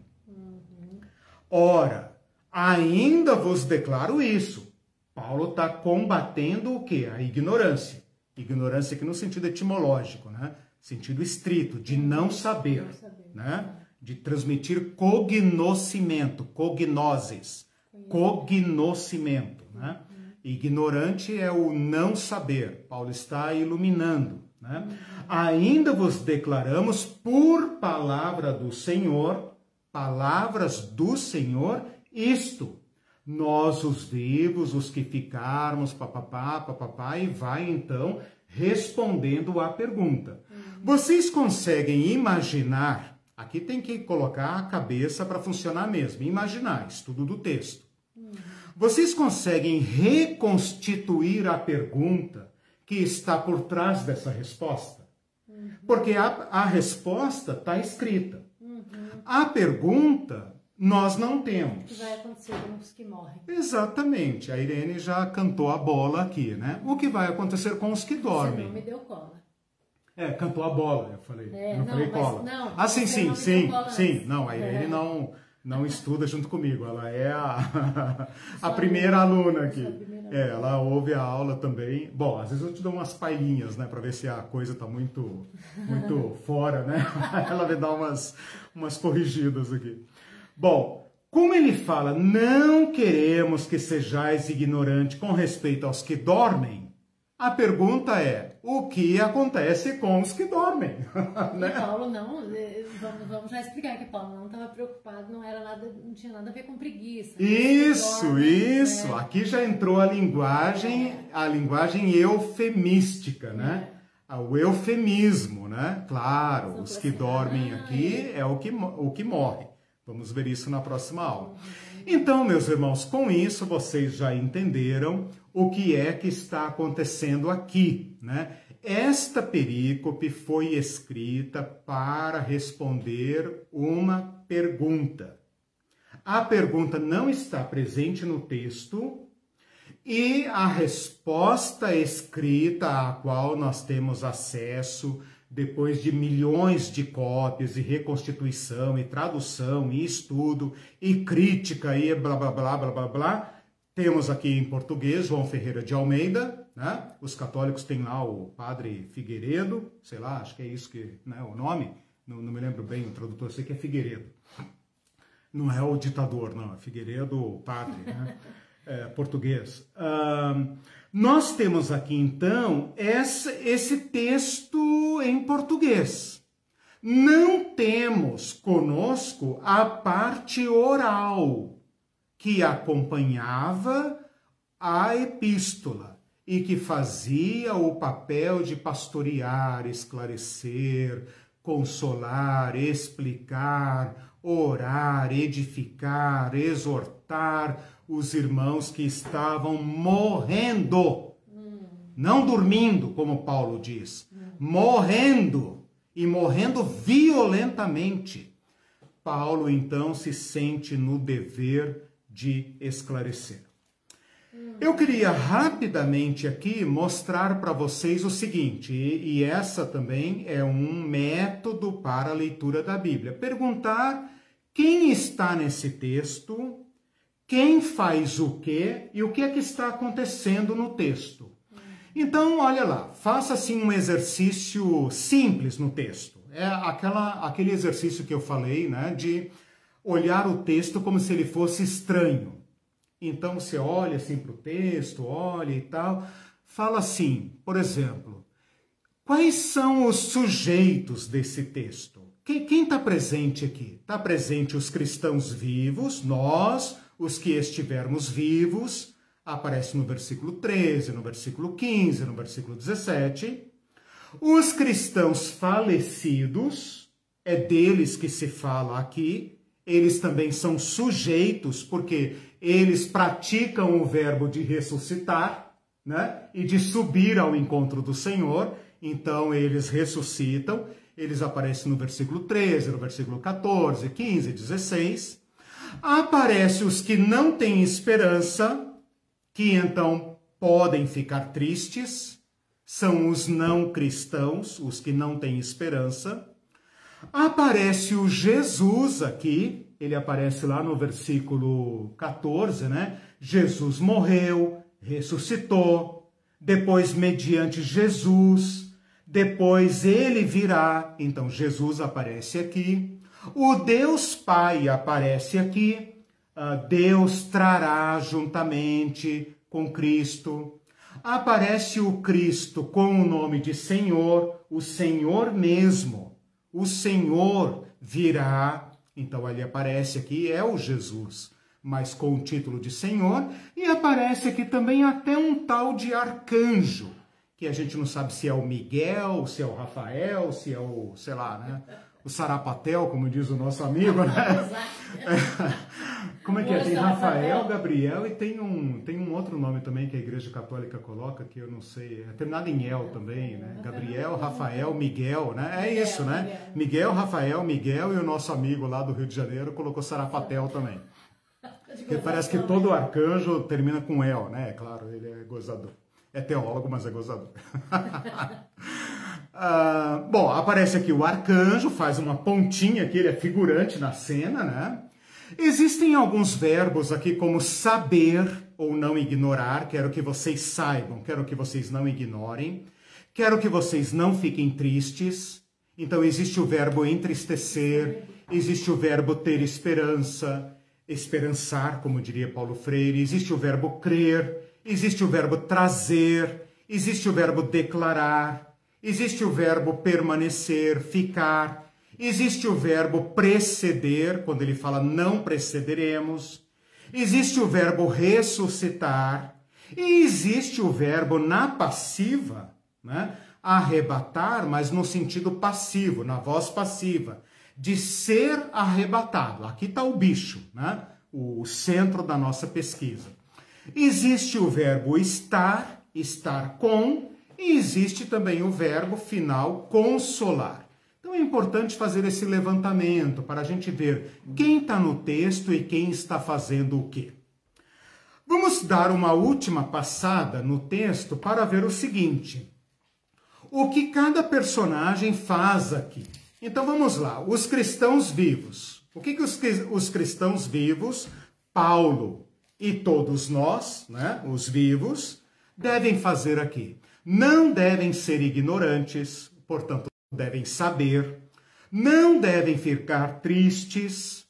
Ora, ainda vos declaro isso. Paulo está combatendo o que? A ignorância. Ignorância aqui no sentido etimológico, né? Sentido estrito, de não saber, Não saber. né? De transmitir cognoscimento, cognoses, cognoscimento, né? Ignorante é o não saber. Paulo está iluminando, né? Ainda vos declaramos por palavra do Senhor, palavras do Senhor, isto. Nós, os vivos, os que ficarmos, papapá, papapá, e vai então respondendo à pergunta. Vocês conseguem imaginar? Aqui tem que colocar a cabeça para funcionar mesmo. Imaginar, estudo do texto. Vocês conseguem reconstituir a pergunta que está por trás dessa resposta? Porque a, a resposta está escrita. A pergunta nós não O que temos. vai acontecer com os que morrem? Exatamente. A Irene já cantou a bola aqui, né? O que vai acontecer com os que Você dormem? não me deu cola. É, cantou a bola, eu falei. É, eu não, não, falei mas cola. não, ah, sim, você sim, sim, sim. Não, a Irene É. não, não estuda junto comigo. Ela é a, a primeira aluna aqui. É, ela ouve a aula também. Bom, às vezes eu te dou umas palhinhas, né, para ver se a coisa tá muito, muito fora, né? ela me dá umas, umas corrigidas aqui. Bom, como ele fala, não queremos que sejais ignorante com respeito aos que dormem. A pergunta é: o que acontece com os que dormem? Né? Paulo não, vamos, vamos já explicar que Paulo não estava preocupado, não era nada, não tinha nada a ver com preguiça. Isso, Dorme, isso. né? Aqui já entrou a linguagem, a linguagem eufemística, né? O eufemismo, né? Claro, os que dormem ah, aqui é o que, o que morre. Vamos ver isso na próxima aula. Então, meus irmãos, com isso vocês já entenderam o que é que está acontecendo aqui, né? Esta perícope foi escrita para responder uma pergunta. A pergunta não está presente no texto e a resposta escrita à qual nós temos acesso depois de milhões de cópias e reconstituição e tradução e estudo e crítica e blá blá blá blá blá blá. Temos aqui em português João Ferreira de Almeida, né? Os católicos têm lá o Padre Figueiredo, sei lá, acho que é isso que, né, o nome, não, não me lembro bem o tradutor, sei que é Figueiredo. Não é o ditador, não, é Figueiredo, padre, né? É, português. Nós temos aqui, então, esse texto em português. Não temos conosco a parte oral que acompanhava a epístola e que fazia o papel de pastorear, esclarecer, consolar, explicar, orar, edificar, exortar os irmãos que estavam morrendo. Não dormindo, como Paulo diz, morrendo e morrendo violentamente. Paulo então se sente no dever de esclarecer. Eu queria rapidamente aqui mostrar para vocês o seguinte, e, essa também é um método para a leitura da Bíblia. Perguntar quem está nesse texto, quem faz o quê e o que é que está acontecendo no texto. Então, olha lá, faça assim um exercício simples no texto. É aquela, aquele exercício que eu falei, né, de olhar o texto como se ele fosse estranho. Então você olha assim para o texto, olha e tal, fala assim, por exemplo, quais são os sujeitos desse texto? Quem está presente aqui? Está presente os cristãos vivos, nós, os que estivermos vivos, aparece no versículo 13, no versículo 15, no versículo 17. Os cristãos falecidos, é deles que se fala aqui, eles também são sujeitos, porque eles praticam o verbo de ressuscitar, né? E de subir ao encontro do Senhor. Então eles ressuscitam, eles aparecem no versículo 13, no versículo 14, 15, 16. Aparece os que não têm esperança, que então podem ficar tristes, são os não cristãos, os que não têm esperança. Aparece o Jesus aqui, ele aparece lá no versículo 14, né? Jesus morreu, ressuscitou, depois, mediante Jesus, depois ele virá. Então, Jesus aparece aqui. O Deus Pai aparece aqui. Uh, Deus trará juntamente com Cristo. Aparece o Cristo com o nome de Senhor, o Senhor mesmo. O Senhor virá. Então, ali aparece aqui, é o Jesus mas com o título de Senhor, e aparece aqui também até um tal de arcanjo, que a gente não sabe se é o Miguel, se é o Rafael, se é o, sei lá, né? O Sarapatel, como diz o nosso amigo, né? como é que é? Tem Rafael, Gabriel e tem um, tem um outro nome também que a Igreja Católica coloca, que eu não sei, é terminado em El também, né? Gabriel, Rafael, Miguel, né? É isso, né? Miguel, Rafael, Miguel e o nosso amigo lá do Rio de Janeiro colocou Sarapatel também. Porque parece que todo arcanjo termina com El, né? É claro, ele é gozador. É teólogo, mas é gozador. uh, bom, aparece aqui o arcanjo, faz uma pontinha aqui, ele é figurante na cena, né? Existem alguns verbos aqui como saber ou não ignorar, quero que vocês saibam, quero que vocês não ignorem, quero que vocês não fiquem tristes. Então existe o verbo entristecer, existe o verbo ter esperança, esperançar, como diria Paulo Freire, existe o verbo crer, existe o verbo trazer, existe o verbo declarar, existe o verbo permanecer, ficar, existe o verbo preceder, quando ele fala não precederemos, existe o verbo ressuscitar, e existe o verbo na passiva, né? arrebatar, mas no sentido passivo, na voz passiva de ser arrebatado. Aqui está o bicho, né? o centro da nossa pesquisa. Existe o verbo estar, estar com, e existe também o verbo final consolar. Então é importante fazer esse levantamento para a gente ver quem está no texto e quem está fazendo o quê. Vamos dar uma última passada no texto para ver o seguinte: o que cada personagem faz aqui. Então vamos lá, os cristãos vivos. O que, que os, os cristãos vivos, Paulo e todos nós, né, os vivos, devem fazer aqui? Não devem ser ignorantes, portanto, devem saber, não devem ficar tristes,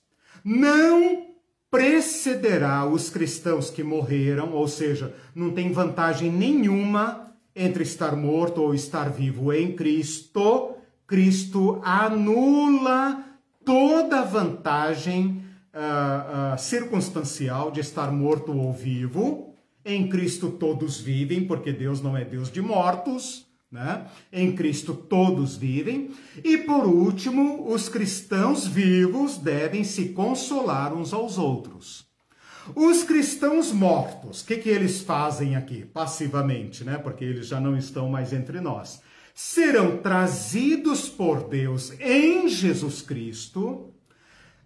não precederá os cristãos que morreram, ou seja, não tem vantagem nenhuma entre estar morto ou estar vivo em Cristo. Cristo anula toda vantagem uh, uh, circunstancial de estar morto ou vivo. Em Cristo todos vivem, porque Deus não é Deus de mortos. Né? Em Cristo todos vivem. E por último, os cristãos vivos devem se consolar uns aos outros. Os cristãos mortos, o que, que eles fazem aqui? Passivamente, né? Porque eles já não estão mais entre nós serão trazidos por Deus em Jesus Cristo,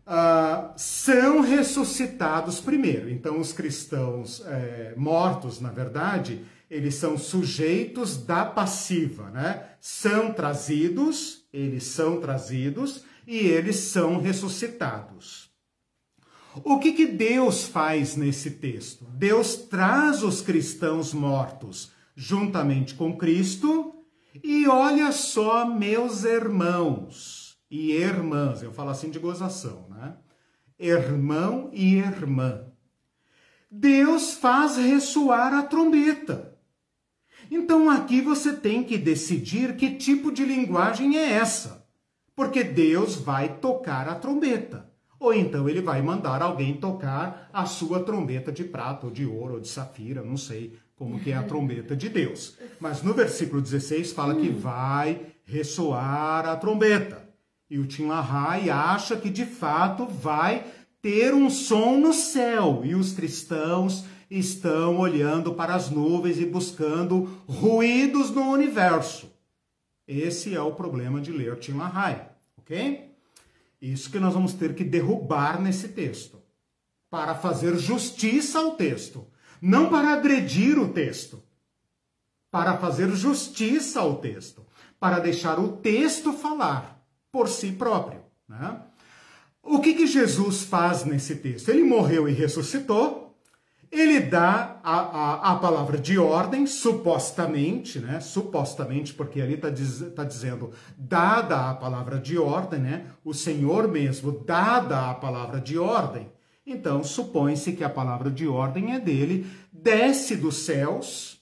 uh, são ressuscitados primeiro. Então, os cristãos é, mortos, na verdade, eles são sujeitos da passiva, né? São trazidos, eles são trazidos e eles são ressuscitados. O que, que Deus faz nesse texto? Deus traz os cristãos mortos juntamente com Cristo e olha só, meus irmãos e irmãs, eu falo assim de gozação, né? Irmão e irmã. Deus faz ressoar a trombeta. Então aqui você tem que decidir que tipo de linguagem é essa. Porque Deus vai tocar a trombeta. Ou então ele vai mandar alguém tocar a sua trombeta de prata, ou de ouro, ou de safira, não sei como que é a trombeta de Deus. Mas no versículo 16 fala que vai ressoar a trombeta. E o Tim LaHaye acha que de fato vai ter um som no céu. E os cristãos estão olhando para as nuvens e buscando ruídos no universo. Esse é o problema de ler Tim LaHaye, ok? Isso que nós vamos ter que derrubar nesse texto, para fazer justiça ao texto não para agredir o texto, para fazer justiça ao texto, para deixar o texto falar por si próprio. Né? O que, que Jesus faz nesse texto? Ele morreu e ressuscitou, ele dá a, a, a, palavra de ordem, supostamente, né? Supostamente, porque ali está diz, tá dizendo, dada a palavra de ordem, né? O Senhor mesmo, dada a palavra de ordem. Então, supõe-se que a palavra de ordem é dele, desce dos céus.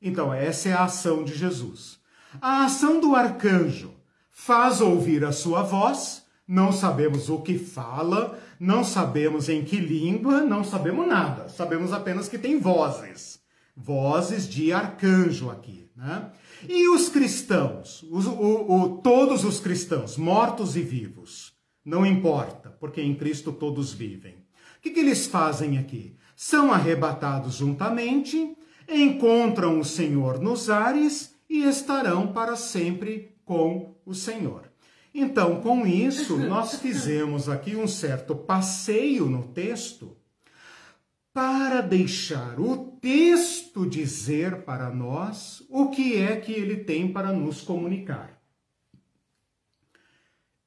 Então, essa é a ação de Jesus. A ação do arcanjo faz ouvir a sua voz, não sabemos o que fala, não sabemos em que língua, não sabemos nada. Sabemos apenas que tem vozes. Vozes de arcanjo aqui. Né? E os cristãos, os, o, o, todos os cristãos, mortos e vivos, não importa, porque em Cristo todos vivem. O que, que eles fazem aqui? São arrebatados juntamente, encontram o Senhor nos ares e estarão para sempre com o Senhor. Então, com isso, nós fizemos aqui um certo passeio no texto para deixar o texto dizer para nós o que é que ele tem para nos comunicar.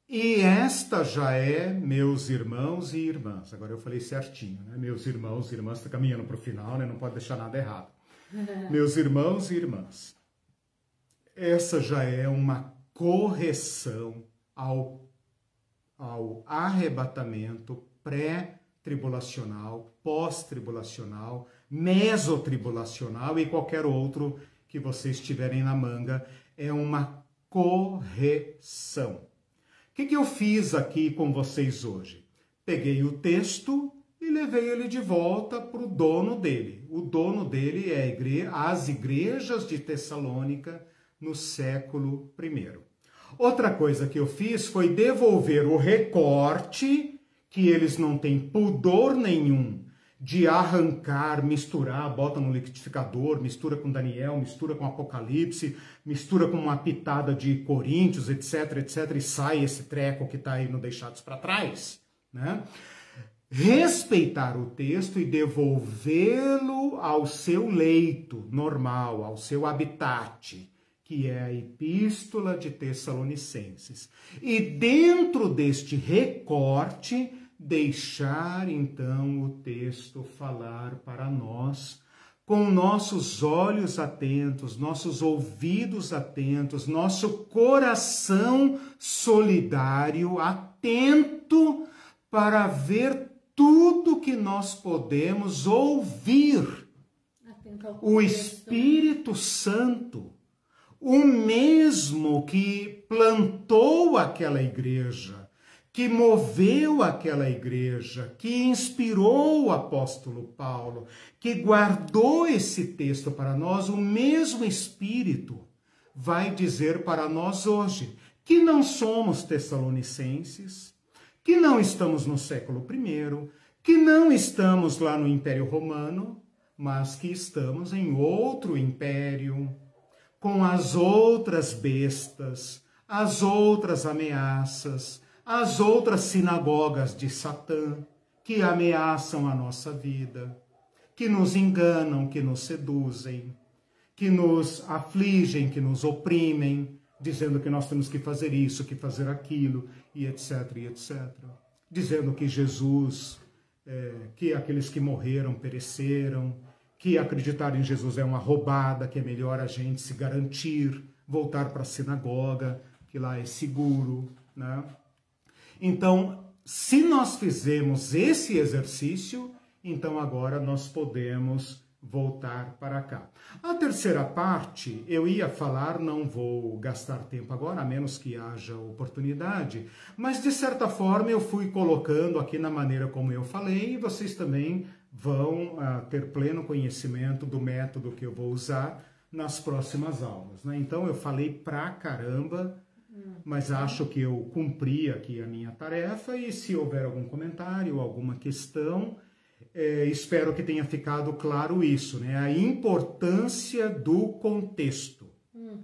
E esta já é, meus irmãos e irmãs. Agora eu falei certinho, né? Meus irmãos e irmãs, está caminhando para o final, né? Não pode deixar nada errado. meus irmãos e irmãs, essa já é uma correção ao, ao arrebatamento pré-tribulacional, pós-tribulacional, mesotribulacional e qualquer outro que vocês tiverem na manga. É uma correção. O que, que eu fiz aqui com vocês hoje? Peguei o texto e levei ele de volta para o dono dele. O dono dele é as igrejas de Tessalônica no século I. Outra coisa que eu fiz foi devolver o recorte, que eles não têm pudor nenhum de arrancar, misturar, bota no liquidificador, mistura com Daniel, mistura com Apocalipse, mistura com uma pitada de Coríntios, etc, etc, e sai esse treco que está aí no Deixados para Trás, né? Respeitar o texto e devolvê-lo ao seu leito normal, ao seu habitat que é a Epístola de Tessalonicenses. E dentro deste recorte, deixar então o texto falar para nós, com nossos olhos atentos, nossos ouvidos atentos, nosso coração solidário, atento para ver tudo que nós podemos ouvir. O Espírito Santo o mesmo que plantou aquela igreja, que moveu aquela igreja, que inspirou o apóstolo Paulo, que guardou esse texto para nós, o mesmo Espírito vai dizer para nós hoje que não somos tessalonicenses, que não estamos no século I, que não estamos lá no Império Romano, mas que estamos em outro império, com as outras bestas, as outras ameaças, as outras sinagogas de Satã que ameaçam a nossa vida, que nos enganam, que nos seduzem, que nos afligem, que nos oprimem, dizendo que nós temos que fazer isso, que fazer aquilo, e etc, e etc. Dizendo que Jesus, é, que aqueles que morreram pereceram, que acreditar em Jesus é uma roubada, que é melhor a gente se garantir, voltar para a sinagoga, que lá é seguro, né? Então, se nós fizemos esse exercício, então agora nós podemos voltar para cá. A terceira parte, eu ia falar, não vou gastar tempo agora, a menos que haja oportunidade, mas de certa forma eu fui colocando aqui na maneira como eu falei, e vocês também vão uh, ter pleno conhecimento do método que eu vou usar nas próximas aulas. Né? Então eu falei pra caramba, mas acho que eu cumpri aqui a minha tarefa e se houver algum comentário, alguma questão, é, espero que tenha ficado claro isso, né? A importância do contexto. Uhum,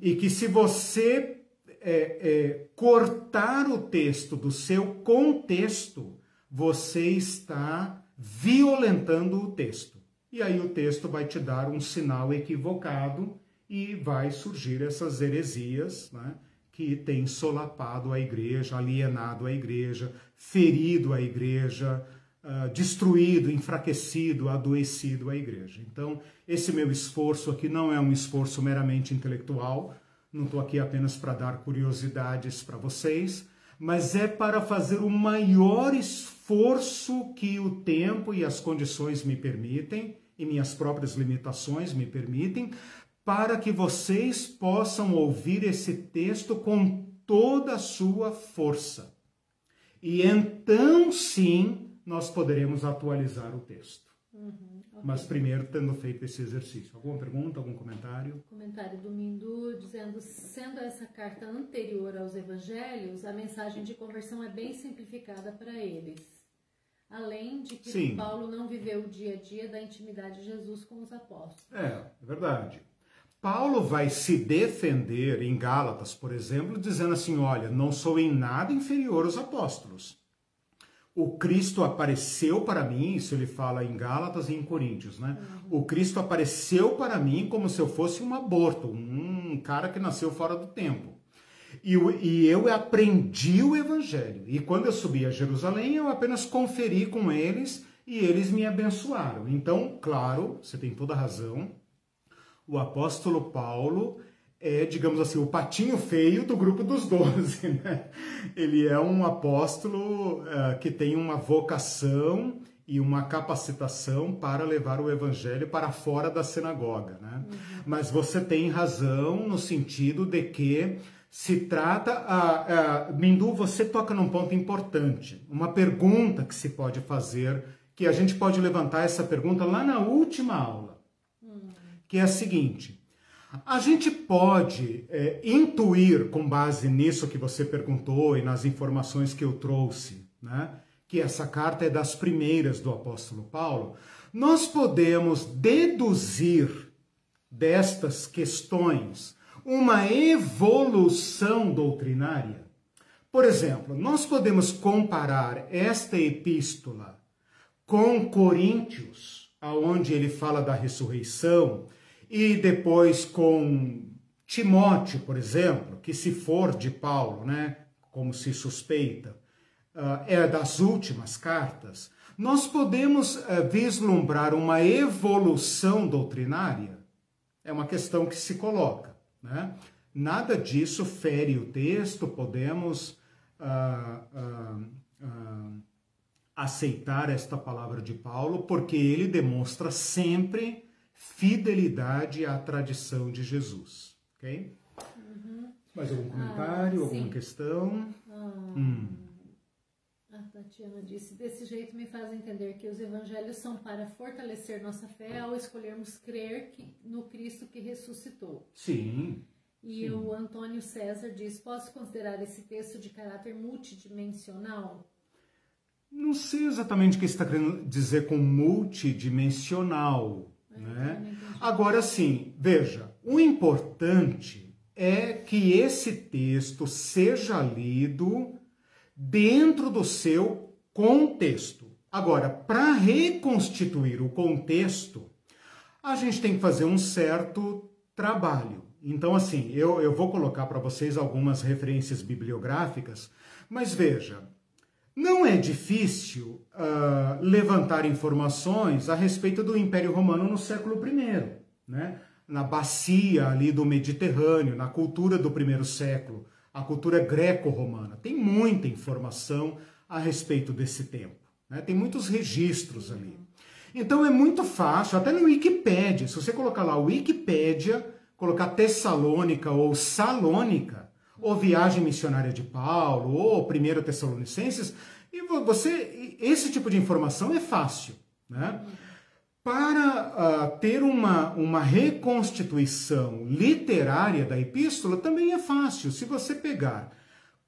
E que se você é, é, cortar o texto do seu contexto, você está violentando o texto. e aí o texto vai te dar um sinal equivocado e vai surgir essas heresias, né? que têm solapado a igreja, alienado a igreja, ferido a igreja, uh, destruído, enfraquecido, adoecido a igreja. Então, esse meu esforço aqui não é um esforço meramente intelectual, não estou aqui apenas para dar curiosidades para vocês, mas é para fazer o maior esforço que o tempo e as condições me permitem, e minhas próprias limitações me permitem, para que vocês possam ouvir esse texto com toda a sua força. E então sim nós poderemos atualizar o texto. Uhum. Mas primeiro tendo feito esse exercício. Alguma pergunta, algum comentário? Comentário do Mindu dizendo: sendo essa carta anterior aos evangelhos, a mensagem de conversão é bem simplificada para eles. Além de que Sim. Paulo não viveu o dia a dia da intimidade de Jesus com os apóstolos. É, é verdade. Paulo vai se defender em Gálatas, por exemplo, dizendo assim: olha, não sou em nada inferior aos apóstolos. O Cristo apareceu para mim, isso ele fala em Gálatas e em Coríntios, né? Uhum. O Cristo apareceu para mim como se eu fosse um aborto, um cara que nasceu fora do tempo. E, e eu aprendi o evangelho. E quando eu subi a Jerusalém, eu apenas conferi com eles e eles me abençoaram. Então, claro, você tem toda a razão o apóstolo Paulo é, digamos assim, o patinho feio do grupo dos doze. Né? Ele é um apóstolo uh, que tem uma vocação e uma capacitação para levar o evangelho para fora da sinagoga. Né? Uhum. Mas você tem razão no sentido de que se trata. Uh, uh, Mindu, você toca num ponto importante. Uma pergunta que se pode fazer, que a gente pode levantar essa pergunta lá na última aula que é a seguinte: a gente pode é, intuir, com base nisso que você perguntou e nas informações que eu trouxe, né, que essa carta é das primeiras do apóstolo Paulo, nós podemos deduzir destas questões uma evolução doutrinária. Por exemplo, nós podemos comparar esta epístola com Coríntios, aonde ele fala da ressurreição, e depois com Timóteo, por exemplo, que se for de Paulo, né, como se suspeita, uh, é das últimas cartas, nós podemos uh, vislumbrar uma evolução doutrinária? É uma questão que se coloca. Né? Nada disso fere o texto, podemos uh, aceitar esta palavra de Paulo, porque ele demonstra sempre fidelidade à tradição de Jesus. Ok? Uhum. Mais algum comentário, ah, alguma questão? Ah, hum. A Tatiana disse: desse jeito me faz entender que os evangelhos são para fortalecer nossa fé ao escolhermos crer que, no Cristo que ressuscitou. Sim. E sim. o Antônio César diz: posso considerar esse texto de caráter multidimensional? Não sei exatamente o que está querendo dizer com multidimensional. Né? Agora sim, veja, o importante é que esse texto seja lido dentro do seu contexto. Agora, para reconstituir o contexto, a gente tem que fazer um certo trabalho. Então, assim, eu, eu vou colocar para vocês algumas referências bibliográficas, mas veja, não é difícil uh, levantar informações a respeito do Império Romano no século I, né? na bacia ali do Mediterrâneo, na cultura do primeiro século, a cultura greco-romana. Tem muita informação a respeito desse tempo. Né? Tem muitos registros ali. Então é muito fácil, até no Wikipédia, se você colocar lá Wikipédia, colocar Tessalônica ou Salônica, ou Viagem Missionária de Paulo, ou Primeiro Tessalonicenses, e você, esse tipo de informação é fácil, né? Para uh, ter uma, uma reconstituição literária da epístola também é fácil. Se você pegar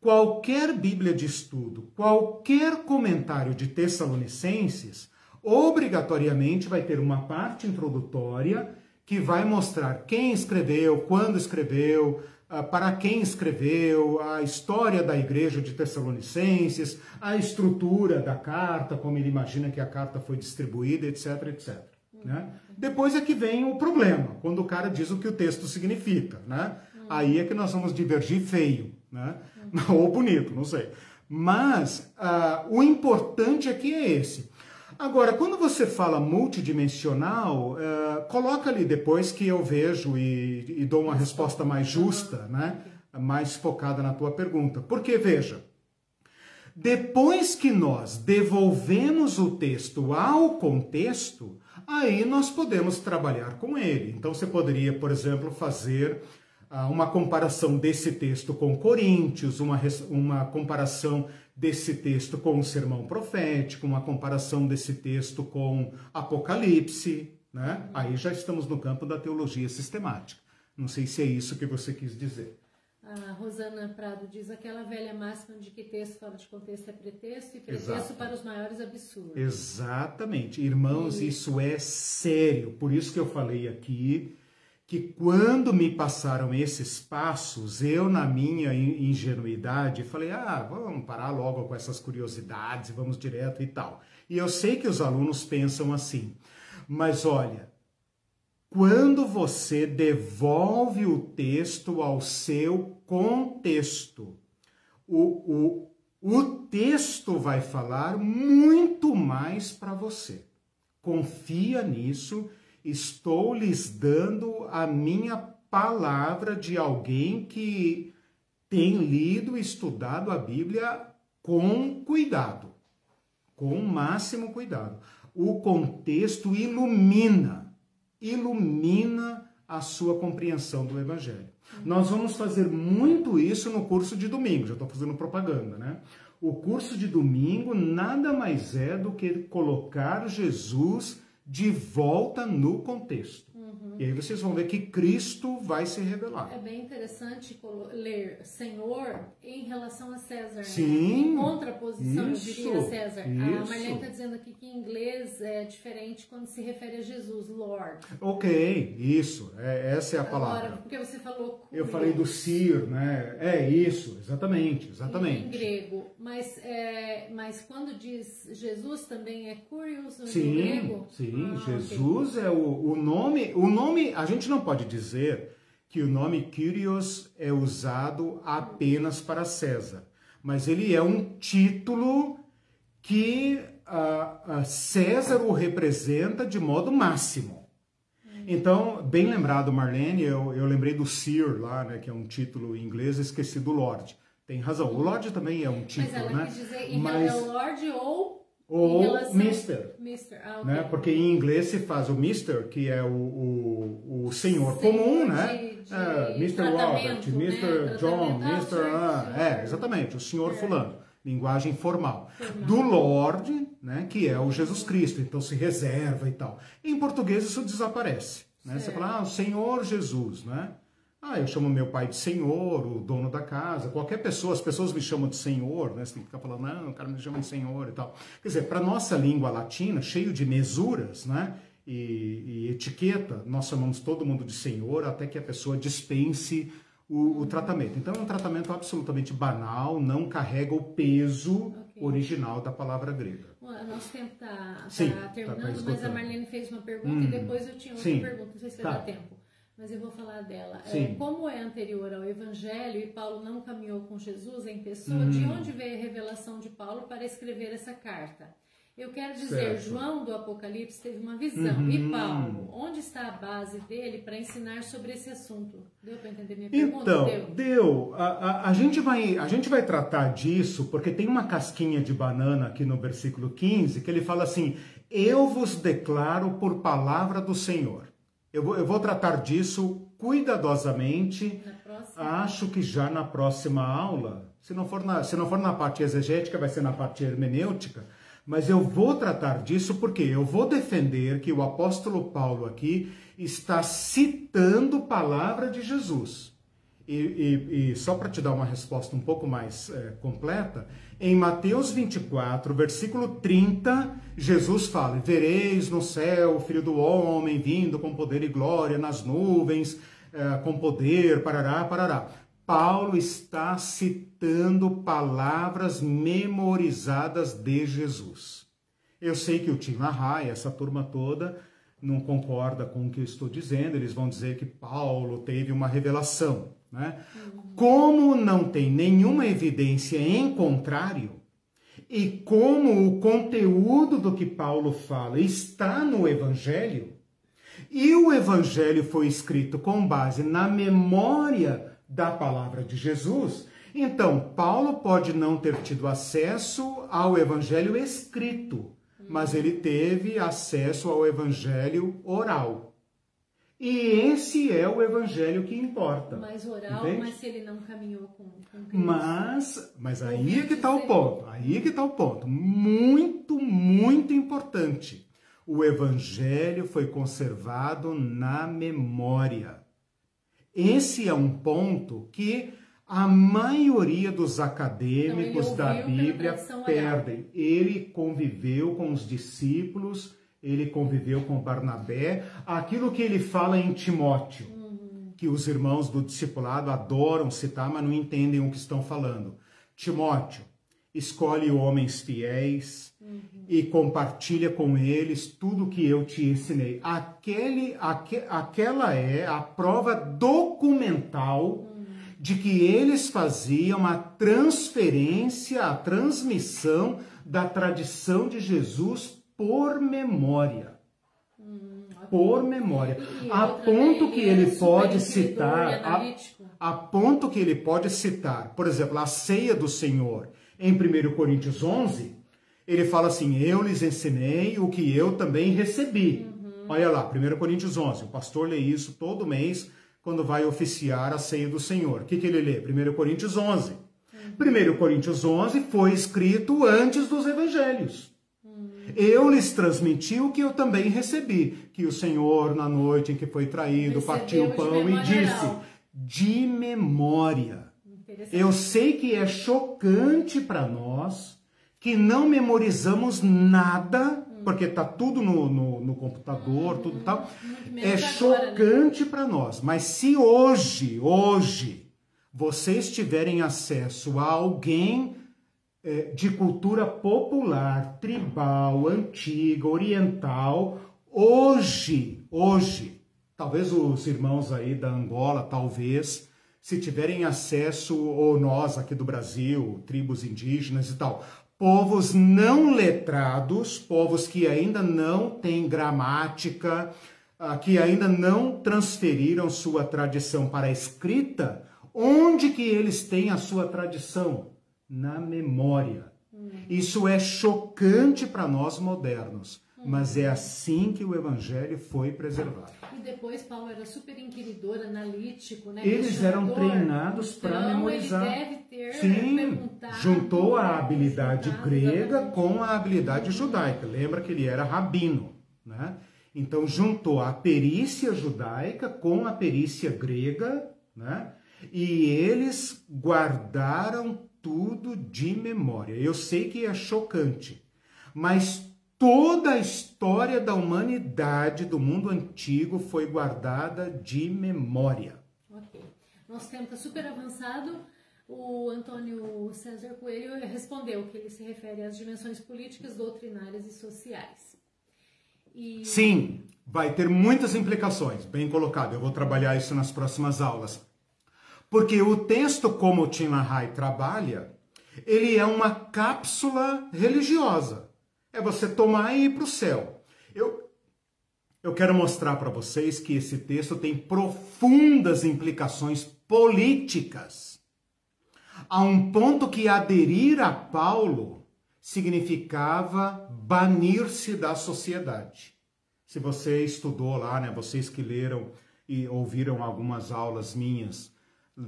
qualquer Bíblia de estudo, qualquer comentário de Tessalonicenses, obrigatoriamente vai ter uma parte introdutória que vai mostrar quem escreveu, quando escreveu, para quem escreveu, a história da igreja de Tessalonicenses, a estrutura da carta, como ele imagina que a carta foi distribuída, etc, etc. Né? Depois é que vem o problema, quando o cara diz o que o texto significa. Né? Aí é que nós vamos divergir feio, né? ou bonito, não sei. Mas uh, o importante aqui é esse. Agora, quando você fala multidimensional, uh, coloca ali depois que eu vejo e, e dou uma resposta mais justa, né? mais focada na tua pergunta. Porque, veja, depois que nós devolvemos o texto ao contexto, aí nós podemos trabalhar com ele. Então, você poderia, por exemplo, fazer uma comparação desse texto com Coríntios, uma, uma comparação desse texto com o sermão profético, uma comparação desse texto com Apocalipse, né? Aí já estamos no campo da teologia sistemática. Não sei se é isso que você quis dizer. A Rosana Prado diz aquela velha máxima de que texto fora de contexto é pretexto e pretexto Exato. para os maiores absurdos. Exatamente. Irmãos, e... isso é sério. Por isso que eu falei aqui que quando me passaram esses passos, eu, na minha ingenuidade, falei: ah, vamos parar logo com essas curiosidades, vamos direto e tal. E eu sei que os alunos pensam assim, mas olha, quando você devolve o texto ao seu contexto, o, o, o texto vai falar muito mais para você. Confia nisso estou lhes dando a minha palavra de alguém que tem lido e estudado a Bíblia com cuidado, com o máximo cuidado. O contexto ilumina, ilumina a sua compreensão do Evangelho. Nós vamos fazer muito isso no curso de domingo, já estou fazendo propaganda, né? O curso de domingo nada mais é do que colocar Jesus de volta no contexto. Uhum. E aí vocês vão ver que Cristo vai se revelar. É bem interessante ler Senhor em relação a César. Né? Sim. Né? Em contraposição, isso, diria, César. Isso. A Marlene está dizendo aqui que em inglês é diferente quando se refere a Jesus, Lord. Ok, isso. É, essa é a Agora, palavra. porque você falou. Eu falei do Sir, né? É isso, exatamente, exatamente. Em grego. Mas, é, mas quando diz Jesus também é Curious no sim, grego? Sim, ah, Jesus okay. é o, o nome. O nome, a gente não pode dizer que o nome Kyrios é usado apenas para César, mas ele é um título que uh, uh, César o representa de modo máximo. Então, bem lembrado, Marlene, eu, eu lembrei do Sir lá, né, que é um título em inglês, esqueci do Lord. Tem razão, o Lord também é um título, Mas ela né? Quis dizer, Mas... é Lord ou ou relação... Mister. Mister. Ah, okay. né? Porque em inglês se faz o Mister, que é o, o, o senhor Sim, comum, né? De, é, Mr. Robert, né? Mr. John, Mr. Ah, é, exatamente, o senhor é. fulano. Linguagem formal. formal. Do Lord, né? Que é o Jesus Cristo, então se reserva e tal. Em português isso desaparece. Né? Você fala, ah, o Senhor Jesus, né? Ah, eu chamo meu pai de senhor, o dono da casa, qualquer pessoa, as pessoas me chamam de senhor, né? Você tem que ficar falando, não, o cara me chama de senhor e tal. Quer dizer, para nossa língua latina, cheio de mesuras, né? E, e, etiqueta, nós chamamos todo mundo de senhor até que a pessoa dispense o, o tratamento. Então é um tratamento absolutamente banal, não carrega o peso okay. original da palavra grega. O nosso tempo está tá, tá terminando, tá mas a Marlene fez uma pergunta hum. e depois eu tinha outra Sim. pergunta, não sei se vai tá. dar tempo mas eu vou falar dela. É, como é anterior ao Evangelho e Paulo não caminhou com Jesus em pessoa, hum. de onde veio a revelação de Paulo para escrever essa carta? Eu quero dizer, certo. João do Apocalipse teve uma visão. Uhum. E Paulo, onde está a base dele para ensinar sobre esse assunto? Deu para entender minha pergunta? Então, deu. deu. A, a, a, gente vai, a gente vai tratar disso porque tem uma casquinha de banana aqui no versículo 15 que ele fala assim: Eu vos declaro por palavra do Senhor. Eu vou, eu vou tratar disso cuidadosamente. Acho que já na próxima aula, se não, for na, se não for na parte exegética, vai ser na parte hermenêutica, mas eu vou tratar disso porque eu vou defender que o apóstolo Paulo aqui está citando palavra de Jesus. E, e, e só para te dar uma resposta um pouco mais é, completa, em Mateus 24, versículo 30, Jesus fala: Vereis no céu o filho do homem vindo com poder e glória nas nuvens, é, com poder, parará, parará. Paulo está citando palavras memorizadas de Jesus. Eu sei que o Tim LaHaye, essa turma toda, não concorda com o que eu estou dizendo, eles vão dizer que Paulo teve uma revelação. Né? Como não tem nenhuma evidência em contrário, e como o conteúdo do que Paulo fala está no Evangelho, e o Evangelho foi escrito com base na memória da palavra de Jesus, então Paulo pode não ter tido acesso ao Evangelho escrito, mas ele teve acesso ao evangelho oral. E esse é o evangelho que importa. Mas oral, entende? mas se ele não caminhou com, com Cristo. Mas, mas aí é que está o ponto. Aí é que está o ponto. Muito, muito importante. O evangelho foi conservado na memória. Esse é um ponto que a maioria dos acadêmicos então, da Bíblia perdem. Ele conviveu com os discípulos, ele conviveu com Barnabé. Aquilo que ele fala em Timóteo, uhum. que os irmãos do discipulado adoram citar, mas não entendem o que estão falando. Timóteo, escolhe homens fiéis uhum. e compartilha com eles tudo que eu te ensinei. Aquele, aqu, aquela é a prova documental de que eles faziam a transferência, a transmissão da tradição de Jesus por memória. Hum, por memória. E a ponto que ele pode citar. A, a ponto que ele pode citar, por exemplo, a ceia do Senhor em 1 Coríntios 11, ele fala assim: Eu lhes ensinei o que eu também recebi. Uhum. Olha lá, 1 Coríntios 11. O pastor lê isso todo mês quando vai oficiar a ceia do Senhor. O que, que ele lê? 1 Coríntios 11. 1 Coríntios 11 foi escrito antes dos evangelhos. Eu lhes transmiti o que eu também recebi, que o Senhor, na noite em que foi traído, partiu o pão e disse, de memória. Eu sei que é chocante para nós que não memorizamos nada porque tá tudo no, no, no computador, tudo tal. É né? chocante para nós. Mas se hoje, hoje, vocês tiverem acesso a alguém de cultura popular, tribal, antiga, oriental, hoje, hoje, talvez os irmãos aí da Angola, talvez, se tiverem acesso, ou nós aqui do Brasil, tribos indígenas e tal, povos não letrados, povos que ainda não têm gramática, ah, que ainda não transferiram sua tradição para a escrita, onde que eles têm a sua tradição? Na memória. Hum. Isso é chocante para nós modernos, mas é assim que o evangelho foi preservado. E depois Paulo era super inquiridor, analítico, né? Eles eram treinados então, para memorizar. Ele deve ter Sim, juntou a habilidade grega com a habilidade judaica. Lembra que ele era rabino, né? Então juntou a perícia judaica com a perícia grega, né? E eles guardaram tudo de memória. Eu sei que é chocante, mas toda a história da humanidade do mundo antigo foi guardada de memória. Ok. Nosso tempo está super avançado. O Antônio César Coelho respondeu que ele se refere às dimensões políticas, doutrinárias e sociais. E... Sim, vai ter muitas implicações, bem colocado. Eu vou trabalhar isso nas próximas aulas. Porque o texto, como o Tim LaHaye trabalha, ele é uma cápsula religiosa é você tomar e ir para o céu. Eu, eu quero mostrar para vocês que esse texto tem profundas implicações políticas. A um ponto que aderir a Paulo significava banir-se da sociedade. Se você estudou lá, né, vocês que leram e ouviram algumas aulas minhas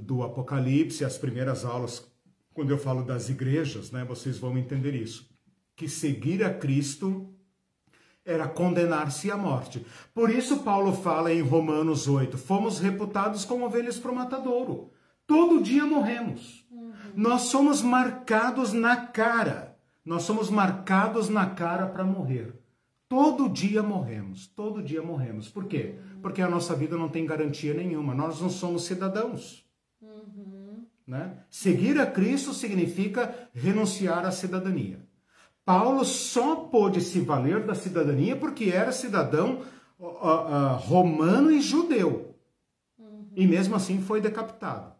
do Apocalipse, as primeiras aulas, quando eu falo das igrejas, né, vocês vão entender isso que seguir a Cristo era condenar-se à morte. Por isso Paulo fala em Romanos 8, fomos reputados como ovelhas para o matadouro. Todo dia morremos. Uhum. Nós somos marcados na cara. Nós somos marcados na cara para morrer. Todo dia morremos, todo dia morremos. Por quê? Porque a nossa vida não tem garantia nenhuma. Nós não somos cidadãos. Uhum. Né? Seguir a Cristo significa renunciar à cidadania. Paulo só pôde se valer da cidadania porque era cidadão uh, uh, romano e judeu. Uhum. E mesmo assim foi decapitado.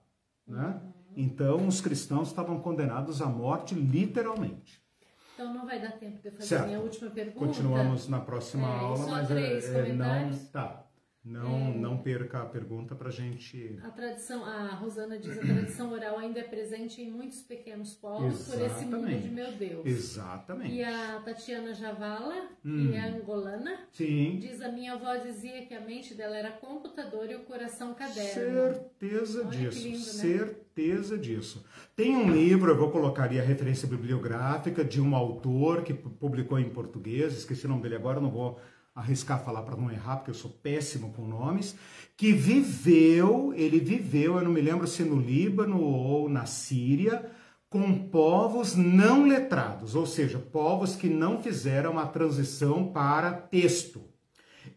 Né? Uhum. Então os cristãos estavam condenados à morte literalmente. Então não vai dar tempo de fazer certo. a minha última pergunta. Continuamos na próxima é, aula, mas é, é, não. Tá. Não, é, não perca a pergunta para a gente. A tradição, a Rosana diz, a tradição oral ainda é presente em muitos pequenos povos Exatamente. por esse mundo de meu Deus. Exatamente. E a Tatiana Javala, hum. que é angolana, Sim. diz a minha avó dizia que a mente dela era computador e o coração caderno. Certeza Olha disso. Lindo, né? Certeza disso. Tem um livro, eu vou colocar a referência bibliográfica de um autor que publicou em português, esqueci o nome dele agora, não vou arriscar falar para não errar, porque eu sou péssimo com nomes, que viveu, ele viveu, eu não me lembro se no Líbano ou na Síria, com povos não letrados, ou seja, povos que não fizeram a transição para texto.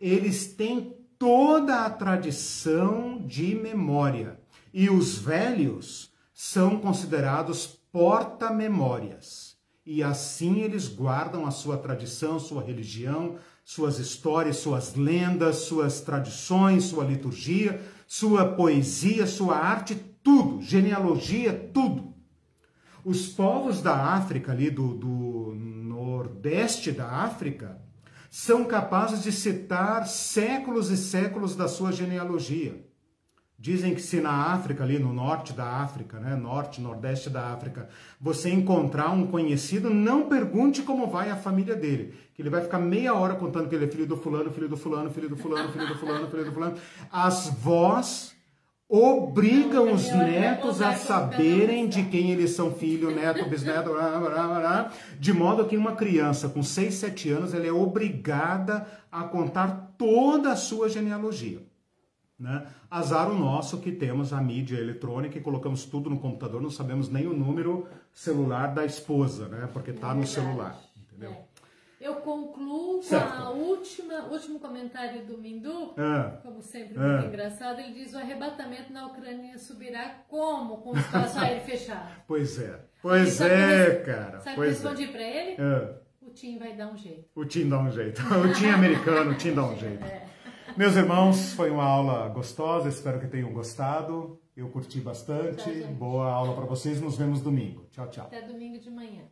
Eles têm toda a tradição de memória e os velhos são considerados porta-memórias. E assim eles guardam a sua tradição, sua religião, suas histórias, suas lendas, suas tradições, sua liturgia, sua poesia, sua arte, tudo, genealogia, tudo. Os povos da África, ali do, do nordeste da África, são capazes de citar séculos e séculos da sua genealogia. Dizem que se na África, ali no norte da África, né, norte, nordeste da África, você encontrar um conhecido, não pergunte como vai a família dele, que ele vai ficar meia hora contando que ele é filho do fulano, filho do fulano, filho do fulano, filho do fulano, filho do fulano. As vós obrigam os netos a saberem de quem eles são filho, neto, bisneto, de modo que uma criança com 6, 7 anos, ela é obrigada a contar toda a sua genealogia. Né? Azar o nosso que temos a mídia eletrônica e colocamos tudo no computador, não sabemos nem o número celular da esposa, né? Porque está é no celular, entendeu? É. Eu concluo certo. com a última, último comentário do Mindu, é. como sempre, muito é. engraçado. Ele diz: o arrebatamento na Ucrânia subirá como? Com o espaço aéreo fechado. Pois é, pois é, cara. Sabe o que eu respondi é. para ele? É. O Tim vai dar um jeito. O Tim dá um jeito. o Tim americano, o Tim dá um jeito. É. Meus irmãos, foi uma aula gostosa, espero que tenham gostado. Eu curti bastante. Boa aula para vocês. Nos vemos domingo. Tchau, tchau. Até domingo de manhã.